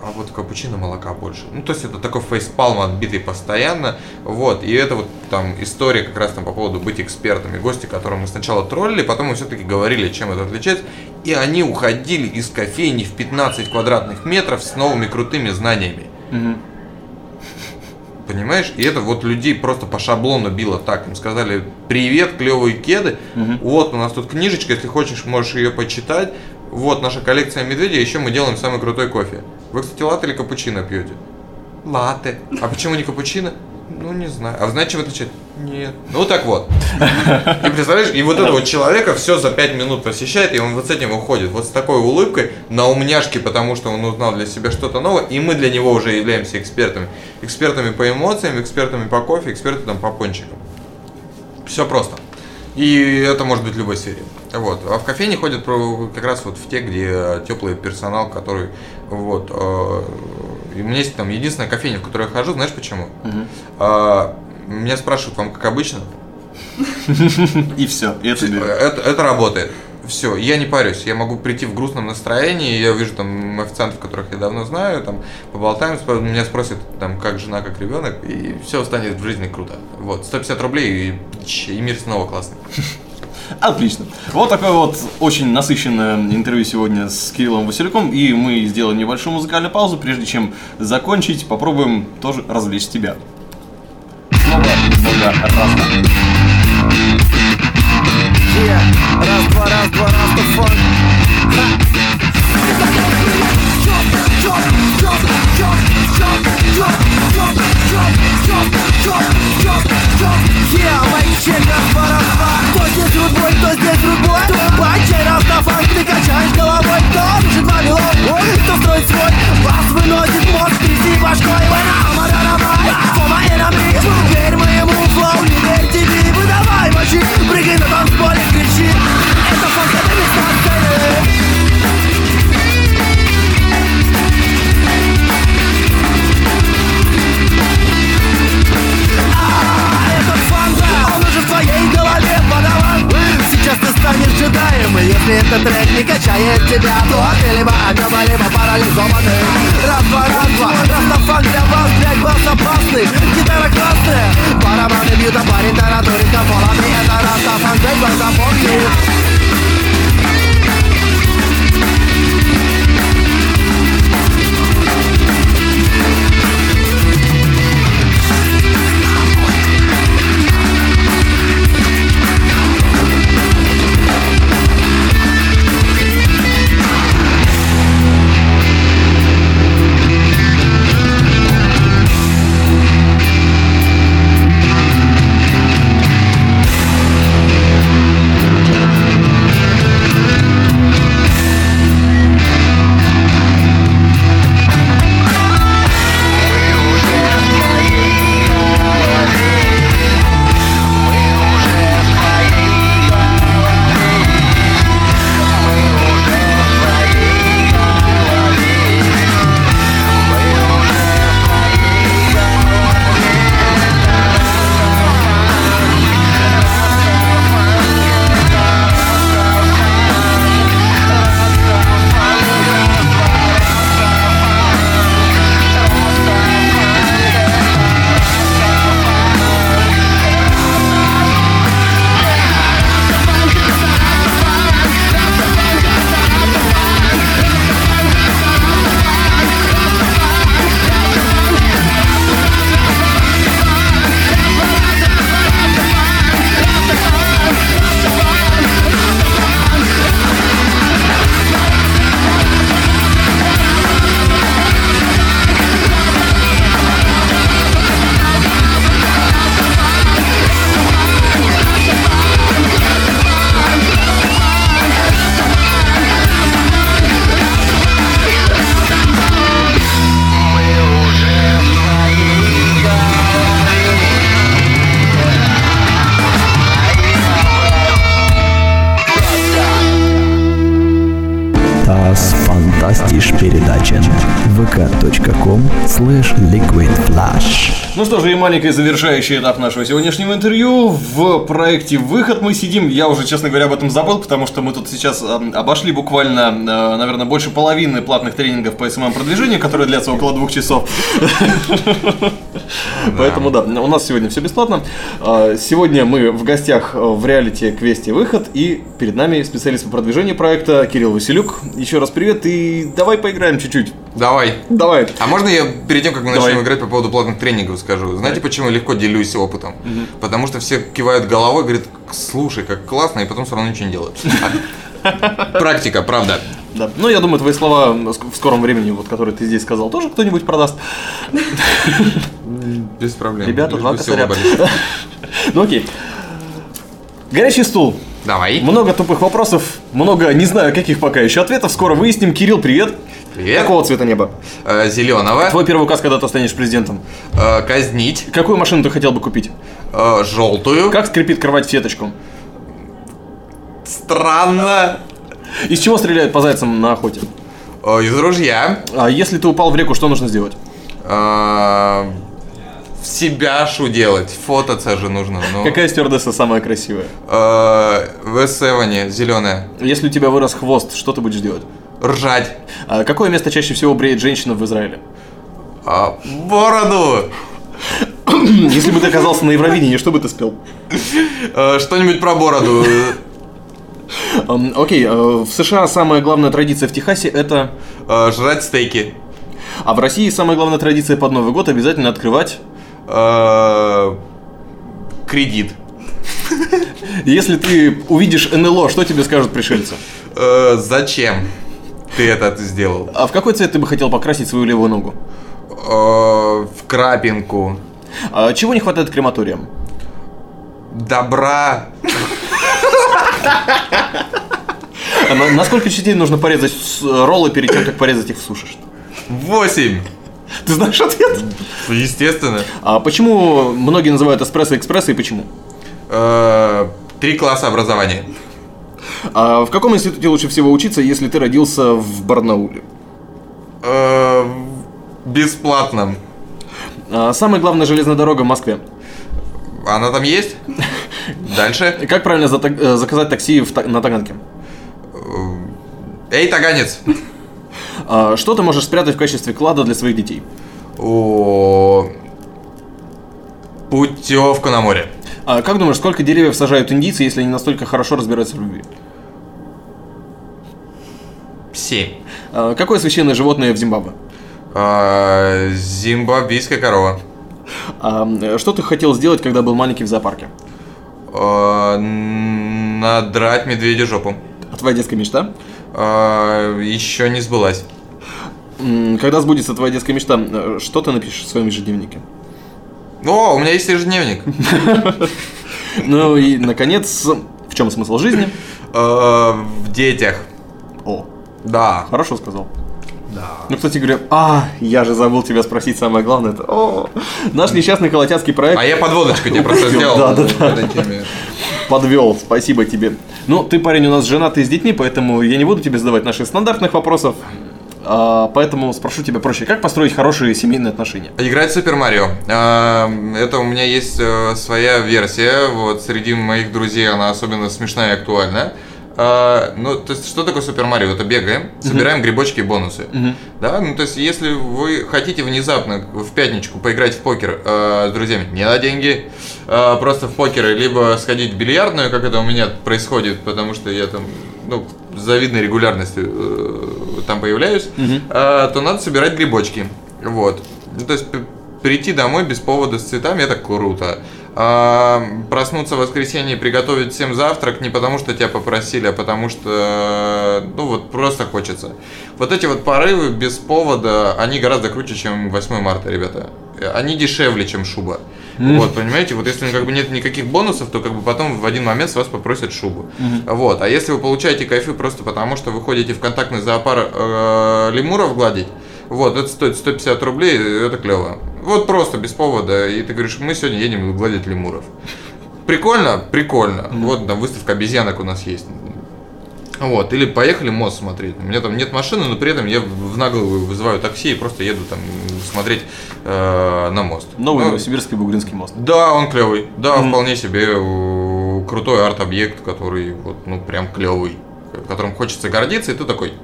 А вот капучино молока больше. Ну, то есть это такой фейспалм отбитый постоянно. Вот. И это вот там история как раз там по поводу быть экспертами. Гости, которым мы сначала троллили, потом мы все-таки говорили, чем это отличается. И они уходили из кофейни в 15 квадратных метров с новыми крутыми знаниями. Понимаешь? И это вот людей просто по шаблону било так. Им сказали, привет, клевые кеды. Вот у нас тут книжечка, если хочешь, можешь ее почитать. Вот наша коллекция медведя, еще мы делаем самый крутой кофе. Вы, кстати, латте или капучино пьете? Латте. А почему не капучино? Ну, не знаю. А вы знаете, чем отличает? Нет. Ну, так вот. И представляешь, и вот этого человека все за 5 минут посещает, и он вот с этим уходит. Вот с такой улыбкой на умняшке, потому что он узнал для себя что-то новое, и мы для него уже являемся экспертами. Экспертами по эмоциям, экспертами по кофе, экспертами там, по пончикам. Все просто. И это может быть любой сфере. Вот. А в кофейне ходят как раз вот в те, где теплый персонал, который вот. э, и у меня есть там единственная кофейня, в которую я хожу, знаешь почему? А, меня спрашивают, вам как обычно? И все, это работает. Все, я не парюсь, я могу прийти в грустном настроении, я вижу там официантов, которых я давно знаю, там поболтаем, меня спросят, там, как жена, как ребенок, и все станет в жизни круто. Вот, 150 рублей, и, и мир снова классный. Отлично. Вот такое вот очень насыщенное интервью сегодня с Кириллом Василюком. И мы сделаем небольшую музыкальную паузу. Прежде чем закончить, попробуем тоже развлечь тебя. Снова немного разно. Раз, два, раз, два, раз, то фан. Yeah, мои челюсти раз, два, раз, два. Кто здесь рудбой, кто здесь рудбой? Бачай, раз на фанк, ты качаешь головой. Кто уже два белов, кто строит Вас выносит мозг, тряси башкой. I'm a dynamite, for my enemy. Верь моему флоу, не верь тебе. Выдавай Imagine. vk.com slash liquidflash Ну что же, и маленький завершающий этап нашего сегодняшнего интервью. В проекте «Выход» мы сидим, я уже, честно говоря, об этом забыл, потому что мы тут сейчас обошли буквально, э, наверное, больше половины платных тренингов по СММ-продвижению, которые длятся около двух часов. Поэтому да, у нас сегодня все бесплатно. А, Сегодня мы в гостях э, в реалити-квесте «Выход», и перед нами специалист по продвижению проекта Кирилл Василюк. Еще раз привет, и давай поиграем чуть-чуть. Давай. Давай. А можно я перед тем, как мы Давай. начнем играть по поводу платных тренингов скажу? Знаете, почему я легко делюсь опытом? Потому что все кивают головой, говорят, слушай, как классно, и потом все равно ничего не делают. А- Практика, правда. Да. Ну, я думаю, твои слова в скором времени, вот, которые ты здесь сказал, тоже кто-нибудь продаст. Без проблем. Ребята, Лишь два бы все косаря. улыбались. Ну окей. Горячий стул. Давай. Много тупых вопросов, много не знаю каких пока еще ответов. Скоро выясним. Кирилл, привет. Привет. Какого цвета небо? Э, Зеленого. Твой первый указ, когда ты станешь президентом. Э, Казнить. Какую машину ты хотел бы купить? Э, Желтую. Как скрипит кровать в сеточку? Странно. Из чего стреляют по зайцам на охоте? Э, Из ружья. А если ты упал в реку, что нужно сделать? Э, В себя шу делать. Фототься же нужно. Ну. Какая стюардесса самая красивая? Э, В S7 зеленая. Если у тебя вырос хвост, что ты будешь делать? Ржать. А какое место чаще всего бреет женщина в Израиле? А, Бороду. Если бы ты оказался на Евровидении, что бы ты спел? Э, Что-нибудь про бороду. Окей, э, в США самая главная традиция в Техасе это... Жрать стейки. А в России самая главная традиция под Новый год обязательно открывать... Кредит. Если ты увидишь НЛО, что тебе скажут пришельцы? Э, Зачем ты это сделал? А в какой цвет ты бы хотел покрасить свою левую ногу? Э, В крапинку. А чего не хватает крематориям? Добра. А на, на сколько частей нужно порезать с- роллы перед тем, как порезать их в сушишь? Восемь. Ты знаешь ответ? Естественно. А почему многие называют эспрессо экспресса и почему? Э, Три класса образования. А в каком институте лучше всего учиться, если ты родился в Барнауле? Э, Бесплатном. А самая главная железная дорога в Москве. Она там есть? Дальше. И Как правильно э, заказать такси в на Таганке? Эй, таганец. А что ты можешь спрятать в качестве клада для своих детей? О, путевка на море. А как думаешь, сколько деревьев сажают индийцы, если они настолько хорошо разбираются в любви? Семь. А какое священное животное в Зимбабве? А, Зимбабвийская корова. А, что ты хотел сделать, когда был маленький в зоопарке? А, Надрать медведю жопу. А твоя детская мечта? А, Еще не сбылась. Когда сбудется твоя детская мечта, э, что ты напишешь в своем ежедневнике? О, у меня есть ежедневник. Ну и, наконец, в чем смысл жизни? В детях. О, Да. хорошо сказал. Да. Ну, кстати говоря, а, я же забыл тебя спросить самое главное. Это, о, наш несчастный холотяцкий проект А я подводочку тебе просто сделал. Да, да, теме. подвел. Спасибо тебе. Ну, ты парень у нас женатый с детьми, поэтому я не буду тебе задавать наших стандартных вопросов. А, поэтому спрошу тебя проще. Как построить хорошие семейные отношения? Играть в Супер Марио. А, Это у меня есть э, своя версия. Вот среди моих друзей она особенно смешная и актуальная. А, Ну, то есть, что такое Супер Марио? Это бегаем, собираем грибочки и бонусы. Да, ну, то есть, если вы хотите внезапно в пятничку поиграть в покер э, с друзьями, не на деньги, э, просто в покер, либо сходить в бильярдную, как это у меня происходит, потому что я там, ну, с завидной регулярностью э, там появляюсь, э, то надо собирать грибочки. Вот. Ну, то есть, прийти домой без повода с цветами, это круто. А, проснуться в воскресенье и приготовить всем завтрак не потому, что тебя попросили, а потому что, ну вот просто хочется. Вот эти вот порывы без повода, они гораздо круче, чем 8 марта, ребята. Они дешевле, чем шуба. Вот, понимаете, вот если как бы нет никаких бонусов, то как бы потом в один момент с вас попросят шубу. Вот, а если вы получаете кайфы просто потому, что вы ходите в контактный зоопарк э, лемуров гладить, вот, это стоит 150 рублей, это клево. Вот просто, без повода, и ты говоришь, мы сегодня едем гладить лемуров. Прикольно? Прикольно. Вот там выставка обезьянок у нас есть. Вот, или поехали мост смотреть. У меня там нет машины, но при этом я в наглую вызываю такси и просто еду там смотреть э, на мост. Новый Ну, Новосибирский Бугринский мост. Да, он клевый. Да, Мгм. вполне себе э, крутой арт-объект, который вот, ну, прям клевый. Которым хочется гордиться, и ты такой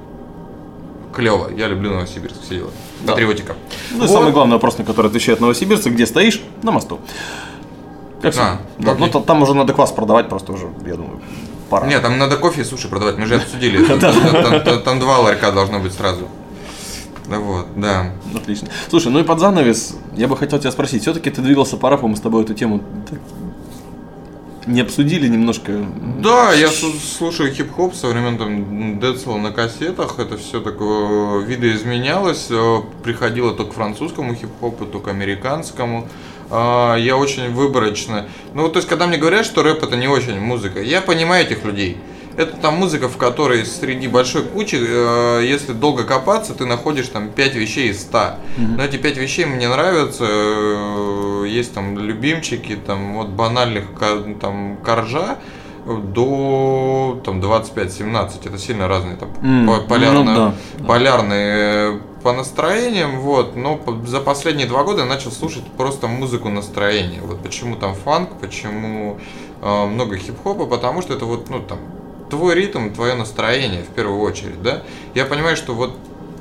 клево. Я люблю Новосибирск, все дела. Да. Патриотика. Ну и Вот. самый главный вопрос, на который отвечает новосибирцы, где стоишь? На мосту. Как. А, Да, ну та- там уже надо квас продавать, просто уже, я думаю, пора. Нет, там надо кофе и суши продавать, мы же обсудили. Там- два ларька должно быть сразу. Да вот, да. Отлично. Слушай, ну и под занавес, я бы хотел тебя спросить, все-таки ты двигался по рэпу, мы с тобой эту тему не обсудили немножко. Да, я слу- слушаю хип-хоп со времен там Децла на кассетах. Это все такое видоизменялось. э, Приходило то к французскому хип-хопу, то к американскому. А, Я очень выборочно. Ну, то есть, когда мне говорят, что рэп это не очень музыка, я понимаю этих людей. Это там музыка, в которой среди большой кучи, э, если долго копаться, ты находишь там 5 вещей из 100. Но эти 5 вещей мне нравятся. э, Есть там любимчики, там от банальных там коржа до там 25-17. Это сильно разные там М, по- полярно, ну да, полярные по настроениям, вот, но за последние два года я начал слушать просто музыку настроения. Вот почему там фанк, почему э, много хип-хопа, потому что это вот, ну там, твой ритм, твое настроение в первую очередь, да. Я понимаю, что вот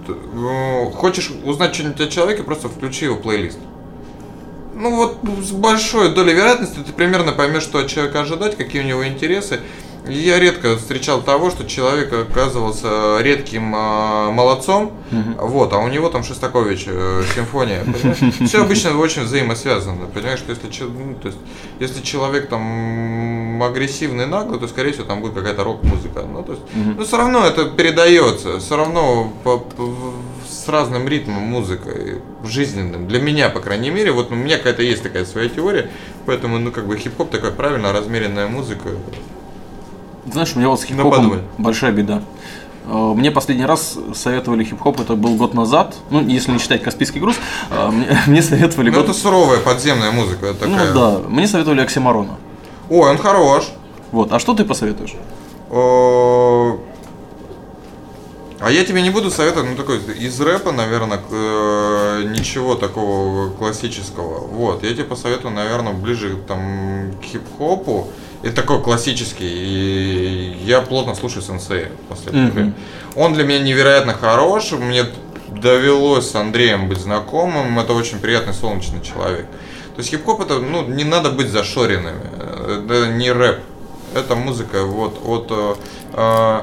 э, хочешь узнать что-нибудь о человеке, просто включи его плейлист. Ну вот с большой долей вероятности ты примерно поймешь, что от человека ожидать, какие у него интересы. Я редко встречал того, что человек оказывался редким э, молодцом, вот, а у него там Шостакович, э, симфония. Все обычно очень взаимосвязано. Понимаешь, что если, че- ну, то есть, если человек там агрессивный, наглый, то, скорее всего, там будет какая-то рок-музыка. Ну, то есть, но все равно это передается, все равно по- по- с разным ритмом музыка, жизненным. Для меня, по крайней мере, вот у меня какая-то есть такая своя теория, поэтому, ну, как бы хип-хоп такая правильно размеренная музыка. Знаешь, у меня вот с хип-хопом большая беда. Э, Мне последний раз советовали хип-хоп, это был год назад, ну, если не считать Каспийский груз, э, мне, советовали Ну, год... это суровая подземная музыка это Ну такая. да, мне советовали Оксимарона. Ой, он хорош. Вот, а что ты посоветуешь? О, А я тебе не буду советовать, ну такой из рэпа, наверное, э, ничего такого классического. Вот, я тебе посоветую, наверное, ближе там к хип-хопу. Это такой классический. И я плотно слушаю сенсея последнее Мгм. время. Он для меня невероятно хорош. Мне довелось с Андреем быть знакомым. Это очень приятный солнечный человек. То есть хип-хоп это, ну, не надо быть зашоренными. Это не рэп. Это музыка вот от... э, э,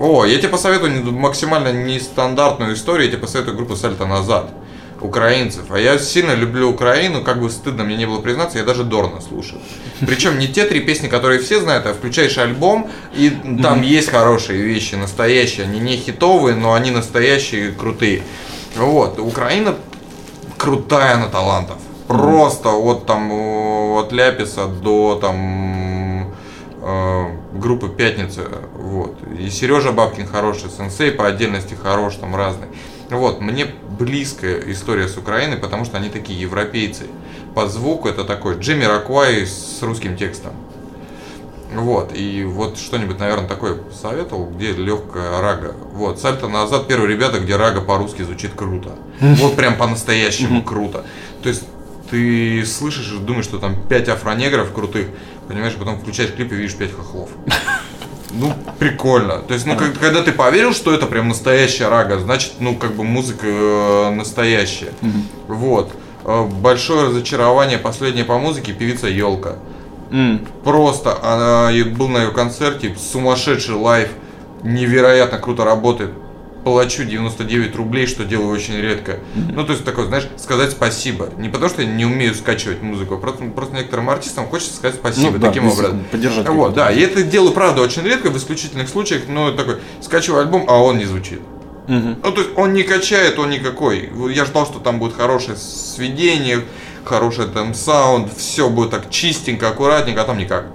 о, я тебе посоветую максимально нестандартную историю, я тебе посоветую группу Сальто Назад, украинцев. А я сильно люблю Украину, как бы стыдно мне не было признаться, я даже Дорна слушаю. Причем не те три песни, которые все знают, а включаешь альбом, и там есть хорошие вещи, настоящие. Они не хитовые, но они настоящие, крутые. Вот, Украина крутая на талантов. Просто от там о, от Ляписа до там э, группы Пятница, вот. И Сережа Бабкин хороший, сенсей по отдельности хорош, там разный. Вот, мне близкая история с Украиной, потому что они такие европейцы. По звуку это такой Джимми Раквай с русским текстом. Вот, и вот что-нибудь, наверное, такое советовал, где легкая рага. Вот, сальто назад, первые ребята, где рага по-русски звучит круто. Вот прям по-настоящему круто. То есть ты слышишь и думаешь, что там 5 афронегров крутых, понимаешь, потом включаешь клип и видишь 5 хохлов. Ну, прикольно. То есть, ну, как- когда ты поверил, что это прям настоящая рагга, значит, ну, как бы музыка э, настоящая. Вот. Э, Большое разочарование последнее по музыке певица Елка. М, Просто она, я был на ее концерте, сумасшедший live, невероятно круто работает. Плачу 99 рублей, что делаю очень редко. Ну, то есть такое, знаешь, сказать спасибо. Не потому, что я не умею скачивать музыку, а просто, просто некоторым артистам хочется сказать спасибо Ну да, таким образом. поддержать Вот, да, и это делаю, правда, очень редко, в исключительных случаях, но такой, скачиваю альбом, а он не звучит. мгм. Ну, то есть он не качает, он никакой. Я ждал, что там будет хорошее сведение, хороший там саунд, все будет так чистенько, аккуратненько, а там никак.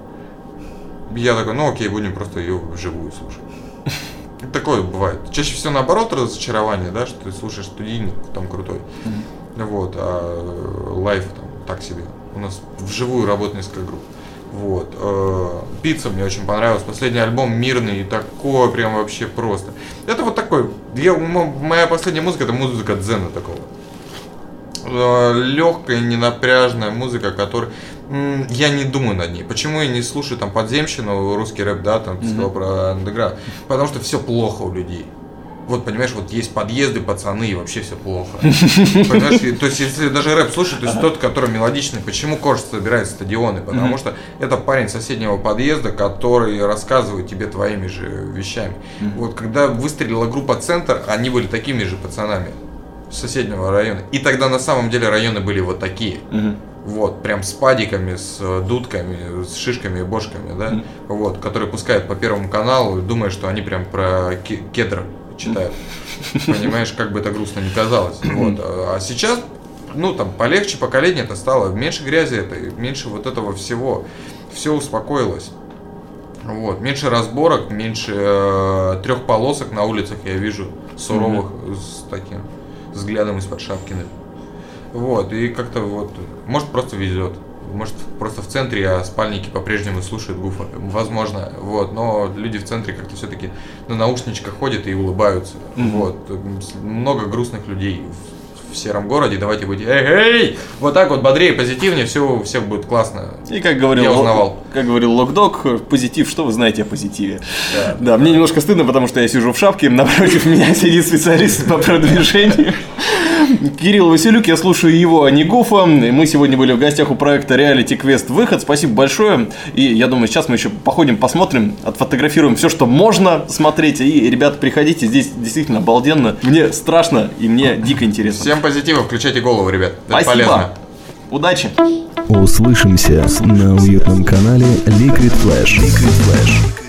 Я такой, ну окей, будем просто ее вживую слушать. Такое бывает. Чаще всего наоборот разочарование, да, что ты слушаешь студийник, там крутой. Вот, а лайф там так себе. У нас вживую работает несколько групп. Вот. э, Пицца мне очень понравилась. Последний альбом мирный, такой прям вообще просто. Это вот такой. Я, моя последняя музыка это музыка дзена такого. Легкая, ненапряжная музыка, которая я не думаю над ней. Почему я не слушаю там подземщину, русский рэп, да, там ты сказал про андеграунд? Потому что все плохо у людей. Вот, понимаешь, вот есть подъезды, пацаны, и вообще все плохо. Понимаешь, то есть, если даже рэп слушать, то есть тот, который мелодичный, почему Корж собирает стадионы? Потому что это парень соседнего подъезда, который рассказывает тебе твоими же вещами. Вот, когда выстрелила группа Центр, они были такими же пацанами соседнего района. И тогда на самом деле районы были вот такие. Вот, прям с падиками, с э, дудками, с шишками и бошками, да, вот, которые пускают по Первому каналу, думая, что они прям про ке- кедр читают. Понимаешь, как бы это грустно не казалось. Вот. А сейчас, ну, там, полегче поколение это стало, меньше грязи это, меньше вот этого всего. Все успокоилось. Вот. Меньше разборок, меньше э, трех полосок на улицах я вижу суровых с таким взглядом из-под шапкины. Вот, и как-то вот, может просто везет. Может просто в центре, а спальники по-прежнему слушают Гуфа. Возможно, вот, но люди в центре как-то все-таки на наушничках ходят и улыбаются. Вот, м, с- много грустных людей в, сером городе. Давайте быть, эй, эй! Вот так вот бодрее, позитивнее, все у всех будет классно. И как говорил, Я узнавал. как говорил Локдог, позитив, что вы знаете о позитиве? Да. Да, мне немножко стыдно, потому что я сижу в шапке, напротив меня сидит специалист по продвижению. Кирилл Василюк, я слушаю его, а не Гуфа. И Мы сегодня были в гостях у проекта Reality Quest Выход. Спасибо большое. И я думаю, сейчас мы еще походим, посмотрим, отфотографируем все, что можно смотреть. И, ребята, приходите, здесь действительно обалденно. Мне страшно и мне дико интересно. Всем позитива, включайте голову, ребят. Это Спасибо. полезно. Удачи! Услышимся на уютном канале Liquid Flash. Liquid Flash.